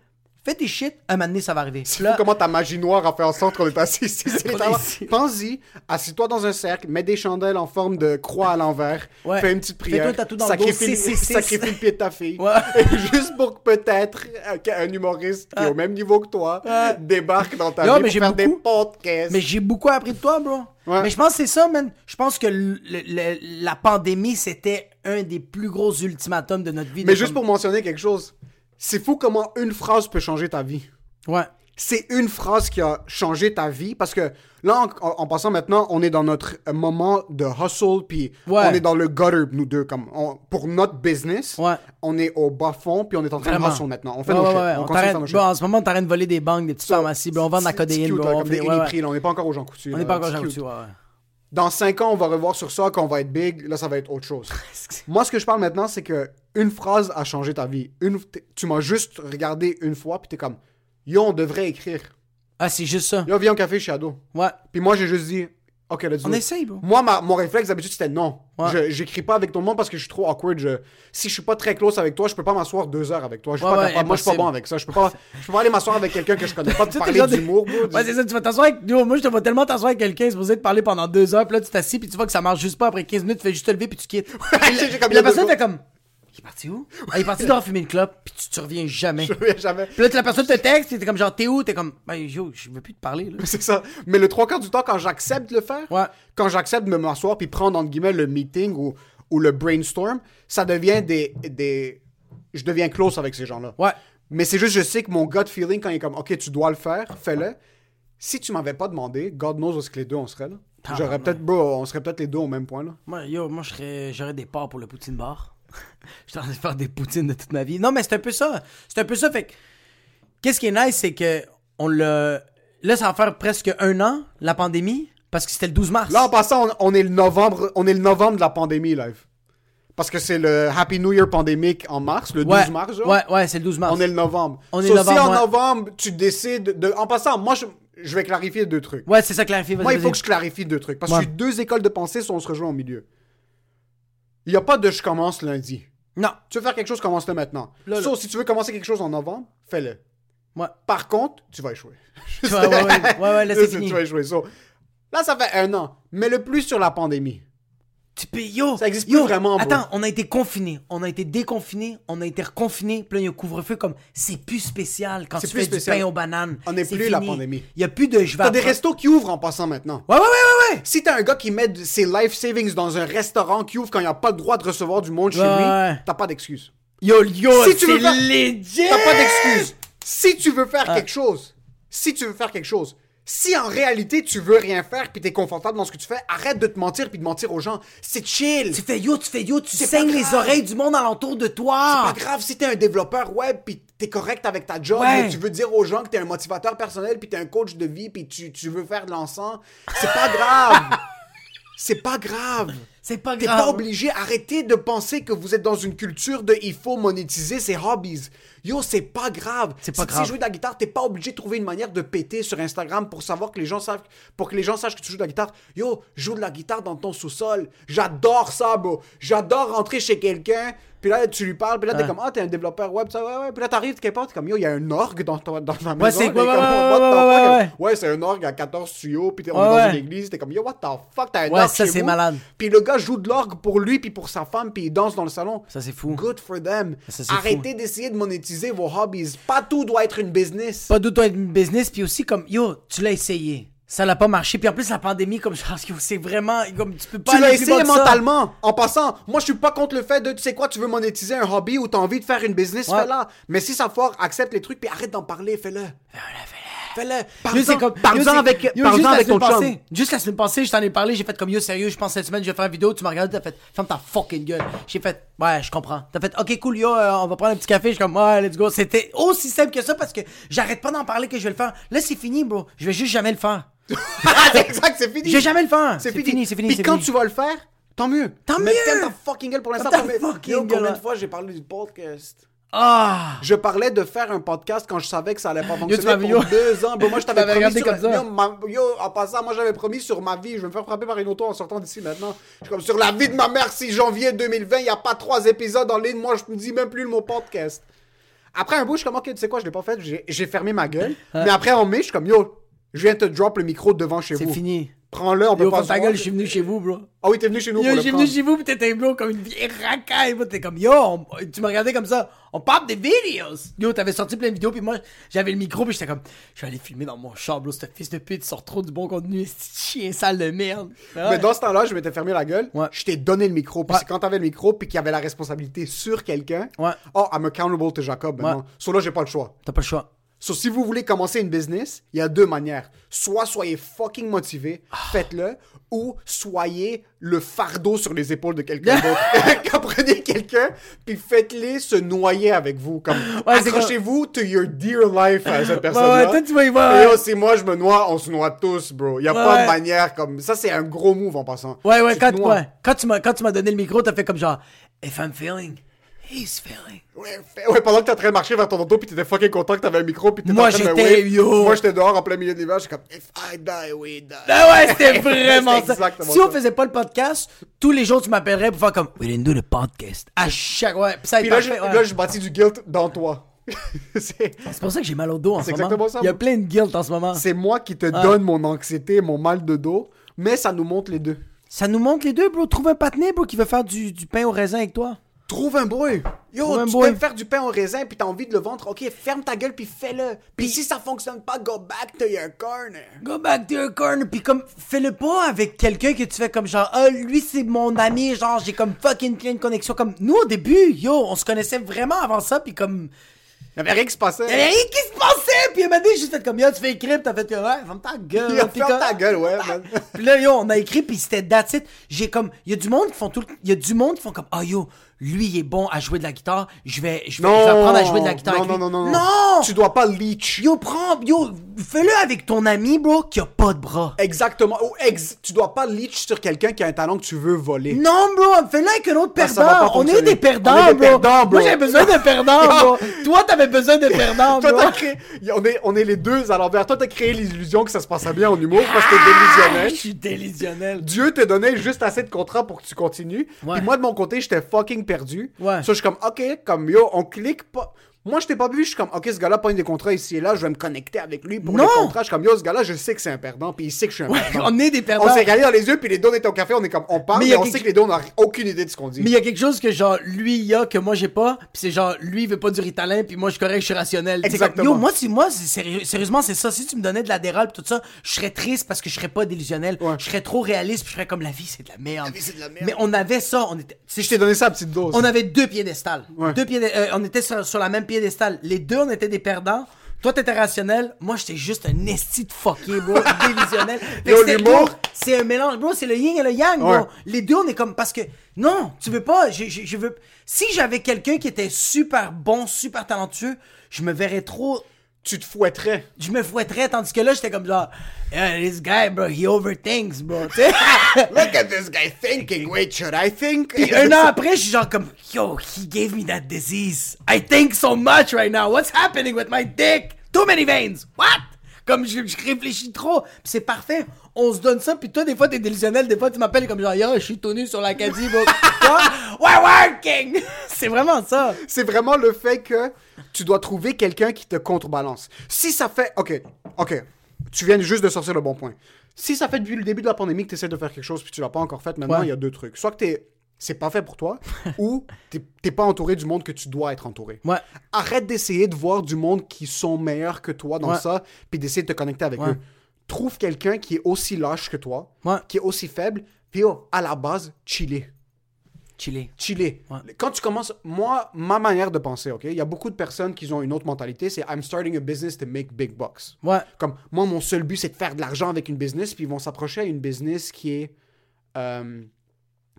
fais tes shit, un moment donné, ça va arriver. C'est là- comment ta magie noire a fait en sorte qu'on est assis ici. Pense-y, assis-toi dans un cercle, mets des chandelles en forme de croix à l'envers, Ouais. fais une petite prière, un sacrifie, 666. sacrifie le pied de ta fille. Ouais. Et juste pour que peut-être euh, qu'un humoriste qui est au même niveau que toi débarque dans ta Yo, vie mais pour j'ai faire des beaucoup- podcasts. Mais j'ai beaucoup appris de toi, bro. Ouais. Mais je pense que c'est ça, man. Je pense que le- le- la pandémie, c'était un des plus gros ultimatums de notre vie. Mais juste pour mentionner quelque chose, c'est fou comment une phrase peut changer ta vie. Ouais. c'est une phrase qui a changé ta vie parce que là, en, passant maintenant, on est dans notre euh, moment de hustle, puis Ouais. on est dans le gutter, nous deux, comme on- pour notre business, Ouais. on est au bas fond, puis on est en train Vraiment. de hustle maintenant. On fait Ouais, nos On on nos bon, en ce moment, on t'arrête de voler des banques, des petites So, pharmacies. on vend de la codéine, cute, là, On comme des là, n'est pas encore aux gens coutus. On n'est pas encore genre cute. dessus, ouais. Dans 5 ans, on va revoir sur ça, quand on va être big, là, ça va être autre chose. Moi, ce que je parle maintenant, c'est que une phrase a changé ta vie. Une, tu m'as juste regardé une fois, puis t'es comme, yo, on devrait écrire. Ah, c'est juste ça. Yo, viens au café Ado. Ouais. Puis moi, j'ai juste dit, OK, let's do On it. essaye, bro. Moi, ma- mon réflexe d'habitude, c'était non. Ouais. Je- J'écris pas avec ton nom parce que je suis trop awkward. Je- si je suis pas très close avec toi, je peux pas m'asseoir deux heures avec toi. Je suis Ouais, pas ouais, capable. Moi, je suis pas impossible. bon avec ça. Je peux pas, je peux pas aller m'asseoir avec quelqu'un que je connais pas, Tu sais, parler t'es genre de- d'humour, bro. Ouais, c'est ça, tu vas t'asseoir avec. Yo, moi, je te vois tellement t'asseoir avec quelqu'un, supposé te parler pendant deux heures, puis là, tu t'assis, puis tu vois que ça marche juste pas après 15 minutes, tu fais juste te lever, puis tu quittes. J'ai comme la personne fait comme. Il est parti où? Ah, il est parti dehors fumer une clope, puis tu, tu reviens jamais. Je reviens jamais. Puis là, la personne te texte, t'es comme genre, t'es où? T'es comme, ben, yo, je veux plus te parler, là. C'est ça. Mais le trois quarts du temps, quand j'accepte de le faire, Ouais. quand j'accepte de m'asseoir puis prendre, entre guillemets, le meeting ou, ou le brainstorm, ça devient des, des... Je deviens close avec ces gens-là. Ouais. Mais c'est juste, je sais que mon gut feeling, quand il est comme, OK, tu dois le faire, fais-le. Si tu m'avais pas demandé, God knows où est-ce que les deux on serait là. Ah, J'aurais peut-être, bro, on serait peut-être les deux au même point là. Moi, yo, moi, je serais- j'aurais des parts pour le poutine bar. J'étais en train de faire des poutines de toute ma vie. Non, mais c'est un peu ça. C'est un peu ça. Fait que, qu'est-ce qui est nice, c'est que, on l'a. Là, ça va faire presque un an, la pandémie, parce que c'était le 12 mars. Là, en passant, on, on est le novembre, on est le novembre de la pandémie, live. Parce que c'est le Happy New Year pandémique en mars, le 12 ouais, mars, genre. Ouais, ouais, c'est le 12 mars. On est le novembre. On est So, novembre, si en ouais. novembre, tu décides de. En passant, moi, je, je vais clarifier deux trucs. Ouais, c'est ça, clarifié. Moi, il faut que je clarifie deux trucs. Parce que deux écoles de pensée, si on se rejoint au milieu. Il n'y a pas de je commence lundi. Non. Tu veux faire quelque chose, commence-le maintenant. Là, So, si tu veux commencer quelque chose en novembre, fais-le. Ouais. Par contre, tu vas échouer. Ouais, ouais, ouais, ouais, ouais, là, c'est fini. Tu vas échouer. So, là, ça fait un an. Mais le plus sur la pandémie. Tu peux, yo, Ça existe yo, plus vraiment, bro. Attends, on a été confinés, on a été déconfinés, on a été reconfinés, puis là, il y a un couvre-feu comme c'est plus spécial quand tu plus fais spécial. du pain aux bananes. On n'est plus la fini. pandémie. Il y a plus de je T'as des restos qui ouvrent en passant maintenant. Ouais, ouais, ouais, ouais, ouais. Si t'as un gars qui met ses life savings dans un restaurant qui ouvre quand il n'a pas le droit de recevoir du monde chez Ouais, lui, ouais. t'as pas d'excuse. Yo, yo, Si c'est legit. T'as pas d'excuse. Si tu veux faire Ah. quelque chose, si tu veux faire quelque chose, si en réalité tu veux rien faire puis t'es confortable dans ce que tu fais, arrête de te mentir puis de mentir aux gens. C'est chill. Tu fais yo, tu fais yo, tu saignes les oreilles du monde alentour de toi. C'est pas grave si t'es un développeur web puis t'es correct avec ta job, Ouais. mais tu veux dire aux gens que t'es un motivateur personnel puis t'es un coach de vie puis tu, tu veux faire de l'encens, c'est pas grave. c'est pas grave. C'est pas T'es grave. pas obligé. Arrêtez de penser que vous êtes dans une culture de il faut monétiser ses hobbies. Yo, c'est pas grave. C'est pas si grave. tu sais jouer de la guitare, t'es pas obligé de trouver une manière de péter sur Instagram pour savoir que les gens savent, pour que les gens sachent que tu joues de la guitare. Yo, joue de la guitare dans ton sous-sol. J'adore ça, bro. J'adore rentrer chez quelqu'un. Puis là, tu lui parles, puis là, t'es Ouais. comme, ah, t'es un développeur web, ça, ouais, ouais. Puis là, t'arrives, t'es pas, t'es comme, yo, il y a un orgue dans, ta- dans ta maison. c'est- ouais, ouais, what the ouais, ouais, ouais. Ouais, c'est un orgue à 14 tuyaux, puis t'es- on Ouais, est dans ouais. une église, t'es comme, yo, what the fuck, t'as un Ouais, orgue ça, chez c'est malade. Puis le gars joue de l'orgue pour lui puis pour sa femme puis il danse dans le salon. Ça, c'est fou. Good for them. Ça, c'est Arrêtez d'essayer de monétiser vos hobbies. Pas tout doit être une business. Pas tout être une business, puis aussi comme, yo, tu l'as essayé. Ça l'a pas marché, puis en plus, la pandémie, comme je pense que c'est vraiment, comme, tu peux pas Tu l'as essayé ça? mentalement. En passant, moi je suis pas contre le fait de, tu sais quoi, tu veux monétiser un hobby ou t'as envie de faire une business, Ouais. fais-la. Mais si ça foire, accepte les trucs puis arrête d'en parler, fais-le. Fais-le. Parle-en c'est comme- parle-en avec, yo, la avec ton chum. Juste la semaine passée, je t'en ai parlé, j'ai fait comme yo, sérieux, je pense cette semaine, je vais faire une vidéo, tu m'as regardé, t'as fait, ferme ta fucking gueule. J'ai fait, ouais, je comprends. T'as fait, ok, cool, yo, euh, on va prendre un petit café, je suis comme, ouais, let's go. C'était aussi simple que ça parce que j'arrête pas d'en parler que je vais le faire. Là, c'est fini, bro. Je vais juste jamais le faire. c'est exact, c'est fini. Je vais jamais le faire. C'est fini, fini, c'est fini, Puis quand fini. tu vas le faire, tant mieux. Tant Mais mieux. ferme ta fucking gueule pour l'instant. Yo, gueule. Combien de fois j'ai parlé du podcast? Ah! Je parlais de faire un podcast quand je savais que ça allait pas fonctionner pour yo. deux ans. Bon, moi, je t'avais promis sur... comme ça. Yo, ma- yo, en passant, moi, j'avais promis sur ma vie. Je vais me faire frapper par une auto en sortant d'ici maintenant. Je suis comme sur la vie de ma mère, si janvier 2020, il n'y a pas trois épisodes en ligne. Moi, je me dis même plus le mot podcast. Après un bout, je suis comme, ok, tu sais quoi, je l'ai pas fait. J'ai fermé ma gueule. Mais après, en mai, je suis comme, yo, je viens te drop le micro devant chez C'est vous. fini. Prends-le, on peut Yo, pas se ta gueule, je suis venu chez vous, bro. Ah oui, t'es venu chez nous Yo, le j'ai venu chez vous, pis t'étais bro comme une vieille racaille, bro. T'es comme, yo, on- tu me regardais comme ça, on parle des vidéos. Yo, t'avais sorti plein de vidéos, puis moi, j'avais le micro, puis j'étais comme, je vais aller filmer dans mon char, bro. Ce fils de pute sort trop du bon contenu, ce chien sale de merde. Mais Ouais. dans ce temps-là, je m'étais fermé la gueule. Ouais. Je t'ai donné le micro. Ouais. c'est quand t'avais le micro, puis qu'il y avait la responsabilité sur quelqu'un. Ouais. Oh, I'm accountable to Jacob maintenant. So là, j'ai pas le choix. T'as pas le choix. So, si vous voulez commencer une business, il y a deux manières. Soit soyez fucking motivé, Ah. faites-le, ou soyez le fardeau sur les épaules de quelqu'un d'autre. Comprenez quelqu'un, puis faites-les se noyer avec vous. Comme, Ouais, accrochez-vous to your dear life à cette personne-là. ouais, toi, tu vas y voir, Et ouais. yo, si moi je me noie, on se noie tous, bro. Il y a Ouais, pas ouais. de manière comme... Ça, c'est un gros move en passant. Ouais, ouais, Tu quand, ouais. quand tu m'as donné le micro, t'as fait comme genre, if I'm feeling, he's feeling. Ouais, ouais, pendant que t'es en train de marcher vers ton auto, puis t'étais fucking content que t'avais un micro, puis t'étais Moi, en train de j'étais, yo. Moi, j'étais dehors en plein milieu de l'hiver, j'étais comme, if I die, we die. Ah ouais, c'était vraiment ça. Si on ça. faisait pas le podcast, tous les jours tu m'appellerais pour faire comme We didn't do the podcast. À chaque ouais, puis ça est là, parfait, ouais. là, je bâtis du guilt dans toi. c'est C'est pour ça que j'ai mal au dos en ce C'est moment. exactement ça, Il y a plein de guilt en ce moment. c'est moi qui te donne mon anxiété, mon mal de dos, mais ça nous montre les deux. Ça nous montre les deux, bro. Trouve un patiné, bro, qui veut faire du, du pain au raisin avec toi. Trouve un bruit. Yo, Trouve tu peux faire du pain au raisin, puis t'as envie de le vendre. Ok, ferme ta gueule, puis fais-le. Puis si ça fonctionne pas, go back to your corner. Go back to your corner, puis comme, fais-le pas avec quelqu'un que tu fais comme genre, ah, lui c'est mon ami, genre, j'ai comme fucking plein de connexions. Comme, nous au début, yo, on se connaissait vraiment avant ça, puis comme, Il y avait rien qui se passait. il y avait rien qui se passait, puis il m'a dit, j'ai fait comme, yo, tu fais écrire, t'as fait, ouais, ferme ta gueule. Yo, ferme comme- ta gueule, ouais, man. Puis là, yo, on a écrit, puis c'était that's it. J'ai comme, il y a du monde qui font tout, y a du monde qui font comme, ah yo, lui il est bon à jouer de la guitare, je vais, je vais, je vais apprendre à jouer de la guitare non, avec non, lui. non, non, non. Tu dois pas leech. Yo, prends, yo, fais-le avec ton ami, bro, qui a pas de bras. Exactement. Ou ex- tu dois pas leech sur quelqu'un qui a un talent que tu veux voler. Non, bro, fais-le avec un autre ça va perdant. On est des perdants, On est des bro. perdants, bro. Moi, j'avais besoin de perdants, bro. Toi, t'avais besoin de perdants, Toi, bro. t'as créé... on, est, on est les deux à l'envers. Toi, t'as créé l'illusion que ça se passait bien en humour parce que t'es Ah, délusionnel. Je suis délusionnel. Dieu t'a donné juste assez de contrats pour que tu continues. Ouais. Puis moi, de mon côté, j'étais fucking perdu. Ouais. So, je suis comme, OK, comme yo, on clique pas. Moi, je t'ai pas vu, je suis comme, OK, ce gars-là pas des contrats ici et là, je vais me connecter avec lui pour Non. les contrats. Je suis comme, yo, ce gars-là, je sais que c'est un perdant, puis il sait que je suis un perdant. on est des perdants. On s'est regardé dans les yeux, puis les deux, on était au café, on est comme, on parle, Mais on quelque- sait que les deux, on n'a aucune idée de ce qu'on dit. Mais il y a quelque chose que genre lui il y a que moi j'ai pas, puis c'est genre lui il veut pas du ritalin puis moi je suis correct, je suis rationnel. Sais, comme, Exactement. yo moi si moi sérieux- sérieusement c'est ça, si tu me donnais de la déral tout ça, je serais triste parce que je serais pas délusionnel, Ouais. je serais trop réaliste, puis je serais comme la vie c'est de la merde. vie, c'est de la merde. Mais on avait ça, on était Je t'ai donné ça à petite dose. on avait deux piédestals. Ouais. Deux piédé- euh, on était sur, sur la même piédestal. Les deux on était des perdants. Toi t'étais rationnel, moi j'étais juste un esti de fucké bro, Yo, l'humour- bro, c'est un mélange, bro, c'est le yin et le yang, bro. Les deux, on est comme parce que non, tu veux pas. Je, je, je veux. Si j'avais quelqu'un qui était super bon, super talentueux, je me verrais trop. Tu te fouetterais. Je me fouetterais, tandis que là, j'étais comme genre, yeah, this guy, bro, he overthinks, bro. Look at this guy thinking. Wait, should I think? Puis un an après, je suis genre comme, yo, he gave me that disease. I think so much right now. What's happening with my dick? Too many veins. What? Comme je, je réfléchis trop. C'est parfait. On se donne ça. Puis toi, des fois, t'es délusionnel. Des fois, tu m'appelles comme genre, yo, je suis tout nu sur l'Acadie. bro. Toi, we're working. c'est vraiment ça. c'est vraiment le fait que tu dois trouver quelqu'un qui te contrebalance. Si ça fait. Ok, ok. Tu viens juste de sortir le bon point. Si ça fait depuis le début de la pandémie que tu essaies de faire quelque chose puis tu l'as pas encore fait, maintenant, Ouais. il y a deux trucs. Soit que t'es c'est pas fait pour toi, ou t'es pas entouré du monde que tu dois être entouré. Ouais. Arrête d'essayer de voir du monde qui sont meilleurs que toi dans Ouais. ça, puis d'essayer de te connecter avec Ouais. eux. Trouve quelqu'un qui est aussi lâche que toi, qui est aussi faible, puis oh, à la base, chiller. Chiller. Chiller. Quand tu commences, moi, ma manière de penser, ok, il y a beaucoup de personnes qui ont une autre mentalité, c'est I'm starting a business to make big bucks. Ouais. Comme moi, mon seul but, c'est de faire de l'argent avec une business, puis ils vont s'approcher à une business qui est euh,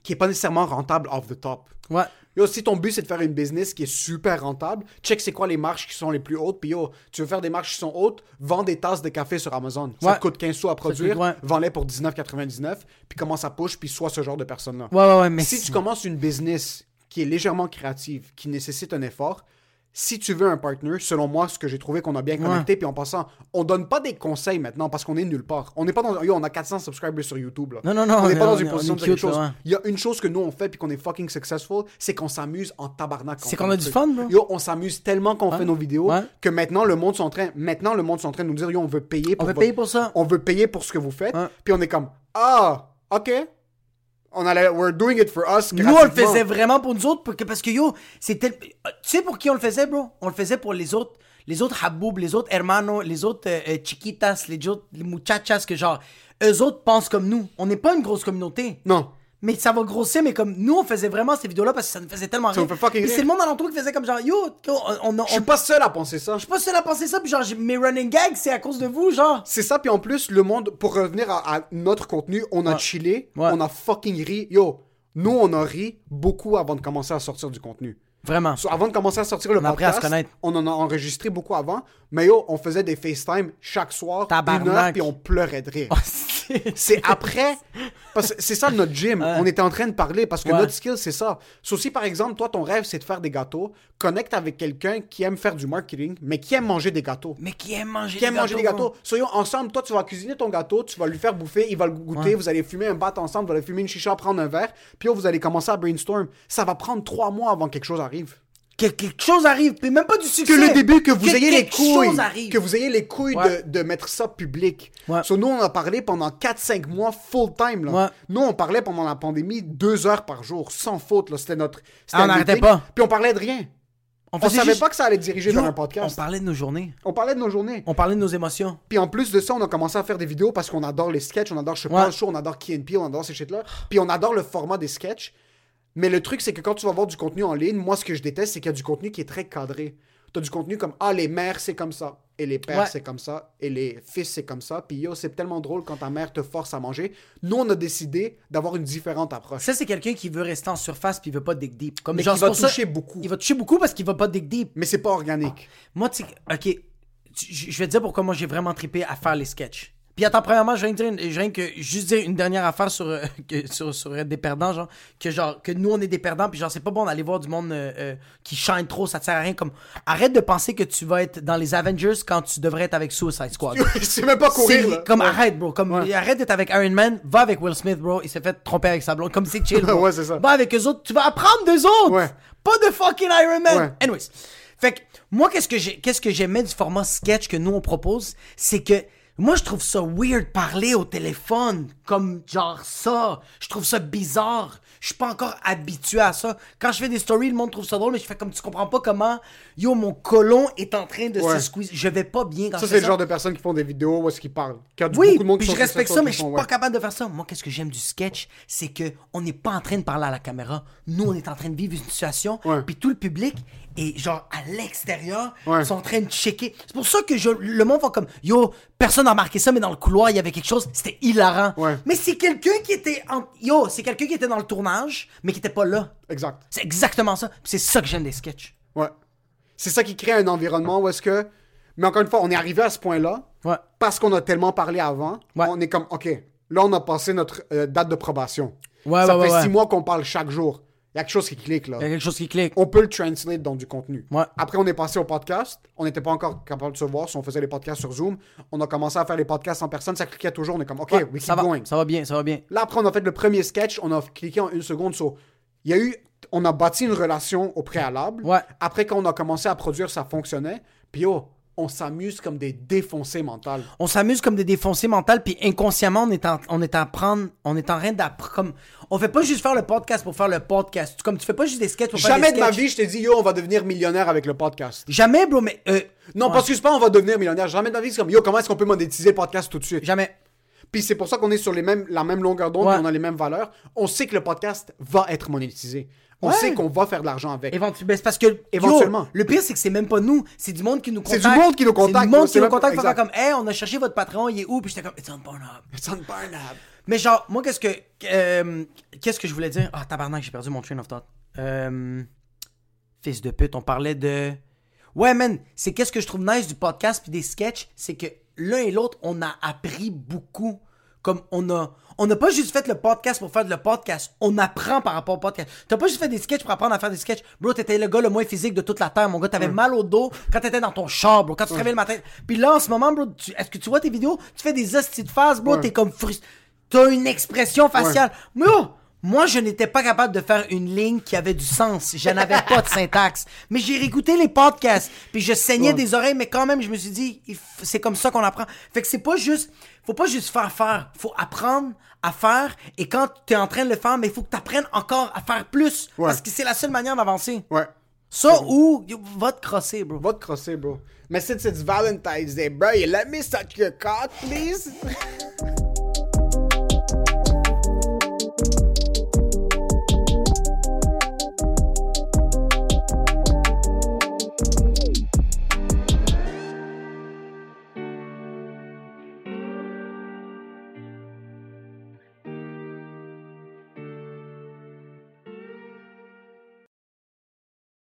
qui est pas nécessairement rentable off the top. Ouais. Yo, si ton but c'est de faire une business qui est super rentable, check c'est quoi les marges qui sont les plus hautes, puis yo, tu veux faire des marges qui sont hautes, vends des tasses de café sur Amazon. Ça Ouais. te coûte 15 sous à produire, coûte, ouais. vends-les pour 19,99, puis commence à push, puis sois ce genre de personne-là. Ouais, ouais, ouais, mais si- tu commences une business qui est légèrement créative, qui nécessite un effort, si tu veux un partner, selon moi, ce que j'ai trouvé qu'on a bien connecté, puis en passant, on donne pas des conseils maintenant parce qu'on est nulle part. On n'est pas dans. Yo, on a 400 subscribers sur YouTube. Là. Non, non, non, On n'est on pas dans on une position on de quelque chose. ouais. Il y a une chose que nous on fait puis qu'on est fucking successful, c'est qu'on s'amuse en tabarnak. C'est on qu'on a du fun, bro. Yo, on s'amuse tellement qu'on fait nos vidéos Ouais. que maintenant le monde sont en train, maintenant le monde sont en train de nous dire yo, on veut payer pour veut votre- payer pour ça. On veut payer pour ce que vous faites. Ouais. Puis on est comme ah, ok. On allait, we're doing it for us. Nous, on le faisait vraiment pour nous autres, pour que- parce que yo, c'était. Tu sais pour qui on le faisait, bro? On le faisait pour les autres, les autres haboub, les autres hermanos, les autres euh, euh, chiquitas, les autres les muchachas, que genre, eux autres pensent comme nous. On n'est pas une grosse communauté. Non. Mais ça va grossir, mais comme nous, on faisait vraiment ces vidéos-là parce que ça nous faisait tellement Ça rire. fucking rire. c'est le monde alentour qui faisait comme genre, yo, on, on, on- Je suis pas seul à penser ça. je suis pas seul à penser ça, puis genre, mes running gags, c'est à cause de vous, genre. C'est ça, puis en plus, le monde, pour revenir à, à notre contenu, on a Ouais. chillé, Ouais. on a fucking ri. Yo, nous, on a ri beaucoup avant de commencer à sortir du contenu. Vraiment. So, avant de commencer à sortir le On a appris à podcast, se connaître. on en a enregistré beaucoup avant, mais yo, on faisait des FaceTime chaque soir, Tabarnak. une heure, puis on pleurait de rire. C'est après. Parce que c'est ça notre gym. On était en train de parler parce que Ouais. notre skill, c'est ça. Sauf si, par exemple, toi, ton rêve, c'est de faire des gâteaux, connecte avec quelqu'un qui aime faire du marketing, mais qui aime manger des gâteaux. Mais qui aime manger Qui aime manger des bro. gâteaux. Soyons ensemble. Toi, tu vas cuisiner ton gâteau, tu vas lui faire bouffer, il va le goûter, vous allez fumer un bat ensemble, vous allez fumer une chicha, prendre un verre, puis vous allez commencer à brainstorm. Ça va prendre trois mois avant que quelque chose arrive. Que quelque chose arrive, puis même pas du succès. Que le début, que vous ayez les couilles. Que vous ayez les couilles Ouais. de, de mettre ça public. Ouais. So, nous, on a parlé pendant 4-5 mois full time. Là. Ouais. Nous, on parlait pendant la pandémie deux heures par jour, sans faute. C'était notre. Ah, on n'arrêtait pas. Puis on parlait de rien. On faisait savait juste- pas que ça allait diriger vers un podcast. On parlait de nos journées. On parlait de nos journées. On parlait de nos émotions. Puis en plus de ça, on a commencé à faire des vidéos parce qu'on adore les sketchs, on adore Je Ouais. parle chaud, on adore Peele, on adore ces shit-là. Puis on adore le format des sketchs. Mais le truc, c'est que quand tu vas voir du contenu en ligne, moi, ce que je déteste, c'est qu'il y a du contenu qui est très cadré. T'as du contenu comme Ah, les mères, c'est comme ça. Et les pères, Ouais. c'est comme ça. Et les fils, c'est comme ça. Puis yo, c'est tellement drôle quand ta mère te force à manger. Nous, on a décidé d'avoir une différente approche. Ça, c'est quelqu'un qui veut rester en surface puis il veut pas dig deep. Comme Mais genre, qui c'est va ça- toucher beaucoup. Il va toucher beaucoup parce qu'il va pas dig deep. Mais c'est pas organique. Moi, tu sais, ok, je vais te dire pourquoi moi j'ai vraiment trippé à faire les sketchs. Puis attends, premièrement, je viens de dire, une- je viens que juste dire une dernière affaire sur, euh, que- sur, sur être des perdants, genre, que genre, que nous on est des perdants, puis genre, c'est pas bon d'aller voir du monde euh, euh, qui shine trop, ça te sert à rien. Comme, arrête de penser que tu vas être dans les Avengers quand tu devrais être avec Suicide Squad. Je sais même pas courir. C'est là. comme Ouais. arrête, bro. Comme Ouais. arrête d'être avec Iron Man, va avec Will Smith, bro. Il s'est fait tromper avec sa blonde. Comme c'est chill. bro. Ouais, c'est ça. Va avec eux autres. Tu vas apprendre d'eux autres. Ouais. Pas de fucking Iron Man. Ouais. Anyways. Fait que moi, qu'est-ce que j'ai, qu'est-ce que j'aimais du format sketch que nous on propose, c'est que moi, je trouve ça weird parler au téléphone comme genre ça. Je trouve ça bizarre. Je suis pas encore habitué à ça. Quand je fais des stories, le monde trouve ça drôle, mais je fais comme tu comprends pas comment. Yo, mon colon est en train de Ouais. se squeeze. Je vais pas bien quand Ça, c'est le genre de personnes qui font des vidéos où est-ce qu'ils parlent. Du- oui, beaucoup de monde qui puis je respecte ça, mais je suis pas ouais. capable de faire ça. Moi, qu'est-ce que j'aime du sketch, c'est que on n'est pas en train de parler à la caméra. Nous, on est en train de vivre une situation, Ouais. puis tout le public est genre à l'extérieur, Ouais. ils sont en train de checker. C'est pour ça que je, le monde va comme yo, personne n'a remarqué ça, mais dans le couloir il y avait quelque chose, c'était hilarant. Ouais. Mais c'est quelqu'un qui était en, yo, c'est quelqu'un qui était dans le tournage, mais qui était pas là. Exact. C'est exactement ça. C'est ça que j'aime des sketchs. Ouais. C'est ça qui crée un environnement où est-ce que. Mais encore une fois, on est arrivé à ce point-là Ouais. parce qu'on a tellement parlé avant. Ouais. On est comme, OK, là, on a passé notre euh, date de probation. Ouais, ça ouais, fait six mois qu'on parle chaque jour. Il y a quelque chose qui clique, là. Il y a quelque chose qui clique. On peut le translate dans du contenu. Ouais. Après, on est passé au podcast. On n'était pas encore capable de se voir si on faisait les podcasts sur Zoom. On a commencé à faire les podcasts en personne. Ça cliquait toujours. On est comme, OK, Ouais, we ça keep va, going. ça va bien, ça va bien. Là, après, on a fait le premier sketch. On a cliqué en une seconde sur. Il y a eu. On a bâti une relation au préalable. Ouais. Après, quand on a commencé à produire, ça fonctionnait. Puis, oh, on s'amuse comme des défoncés mentales. On s'amuse comme des défoncés mentales, puis inconsciemment, on est en, on est en prendre, on est en train d'apprendre. Comme, on fait pas juste faire le podcast pour faire le podcast. Tu- Comme tu fais pas juste des sketchs pour faire Jamais des de ma vie, je t'ai dit, yo, on va devenir millionnaire avec le podcast. Jamais, bro, mais. euh, Non, ouais. parce que c'est pas on va devenir millionnaire. Jamais de ma vie, c'est comme, yo, comment est-ce qu'on peut monétiser le podcast tout de suite? Jamais. Puis c'est pour ça qu'on est sur les mêmes, la même longueur d'onde, Ouais. on a les mêmes valeurs. On sait que le podcast va être monétisé. On Ouais. sait qu'on va faire de l'argent avec. Éventu- c'est parce que. yo, Éventuellement. le pire, c'est que c'est même pas nous. C'est du monde qui nous C'est contacte. du monde qui nous C'est contacte, du monde c'est qui nous contacte faire comme, hey, on a cherché votre patron, il est où? Puis j'étais comme, it's on Pornhub. It's on Barnab. Mais genre, moi, qu'est-ce que. euh, qu'est-ce que je voulais dire? Ah, tabarnak, j'ai perdu mon train of thought. Euh, fils de pute, on parlait de. Ouais, man, c'est qu'est-ce que je trouve nice du podcast puis des sketchs, c'est que l'un et l'autre, on a appris beaucoup. Comme on a. On n'a pas juste fait le podcast pour faire le podcast. On apprend par rapport au podcast. T'as pas juste fait des sketchs pour apprendre à faire des sketchs. Bro, t'étais le gars le moins physique de toute la terre. Mon gars, t'avais mal au dos quand t'étais dans ton char, bro. Quand tu te réveillais le matin. Puis là, en ce moment, bro, tu- est-ce que tu vois tes vidéos? Tu fais des hosties de face, bro. T'es comme frustré. T'as une expression faciale. Mais oh, moi, je n'étais pas capable de faire une ligne qui avait du sens. Je n'avais pas de syntaxe. Mais j'ai réécouté les podcasts, puis je saignais des oreilles, mais quand même, je me suis dit, c'est comme ça qu'on apprend. Fait que c'est pas juste, faut pas juste faire faire, faut apprendre à faire, et quand tu es en train de le faire, mais il faut que tu apprennes encore à faire plus, Ouais. parce que c'est la seule manière d'avancer. Ouais. Ça ou, va te crosser, bro. Va te crosser, bro. Mais c'est it's Valentine's Day, bro. You let me suck your cock, please?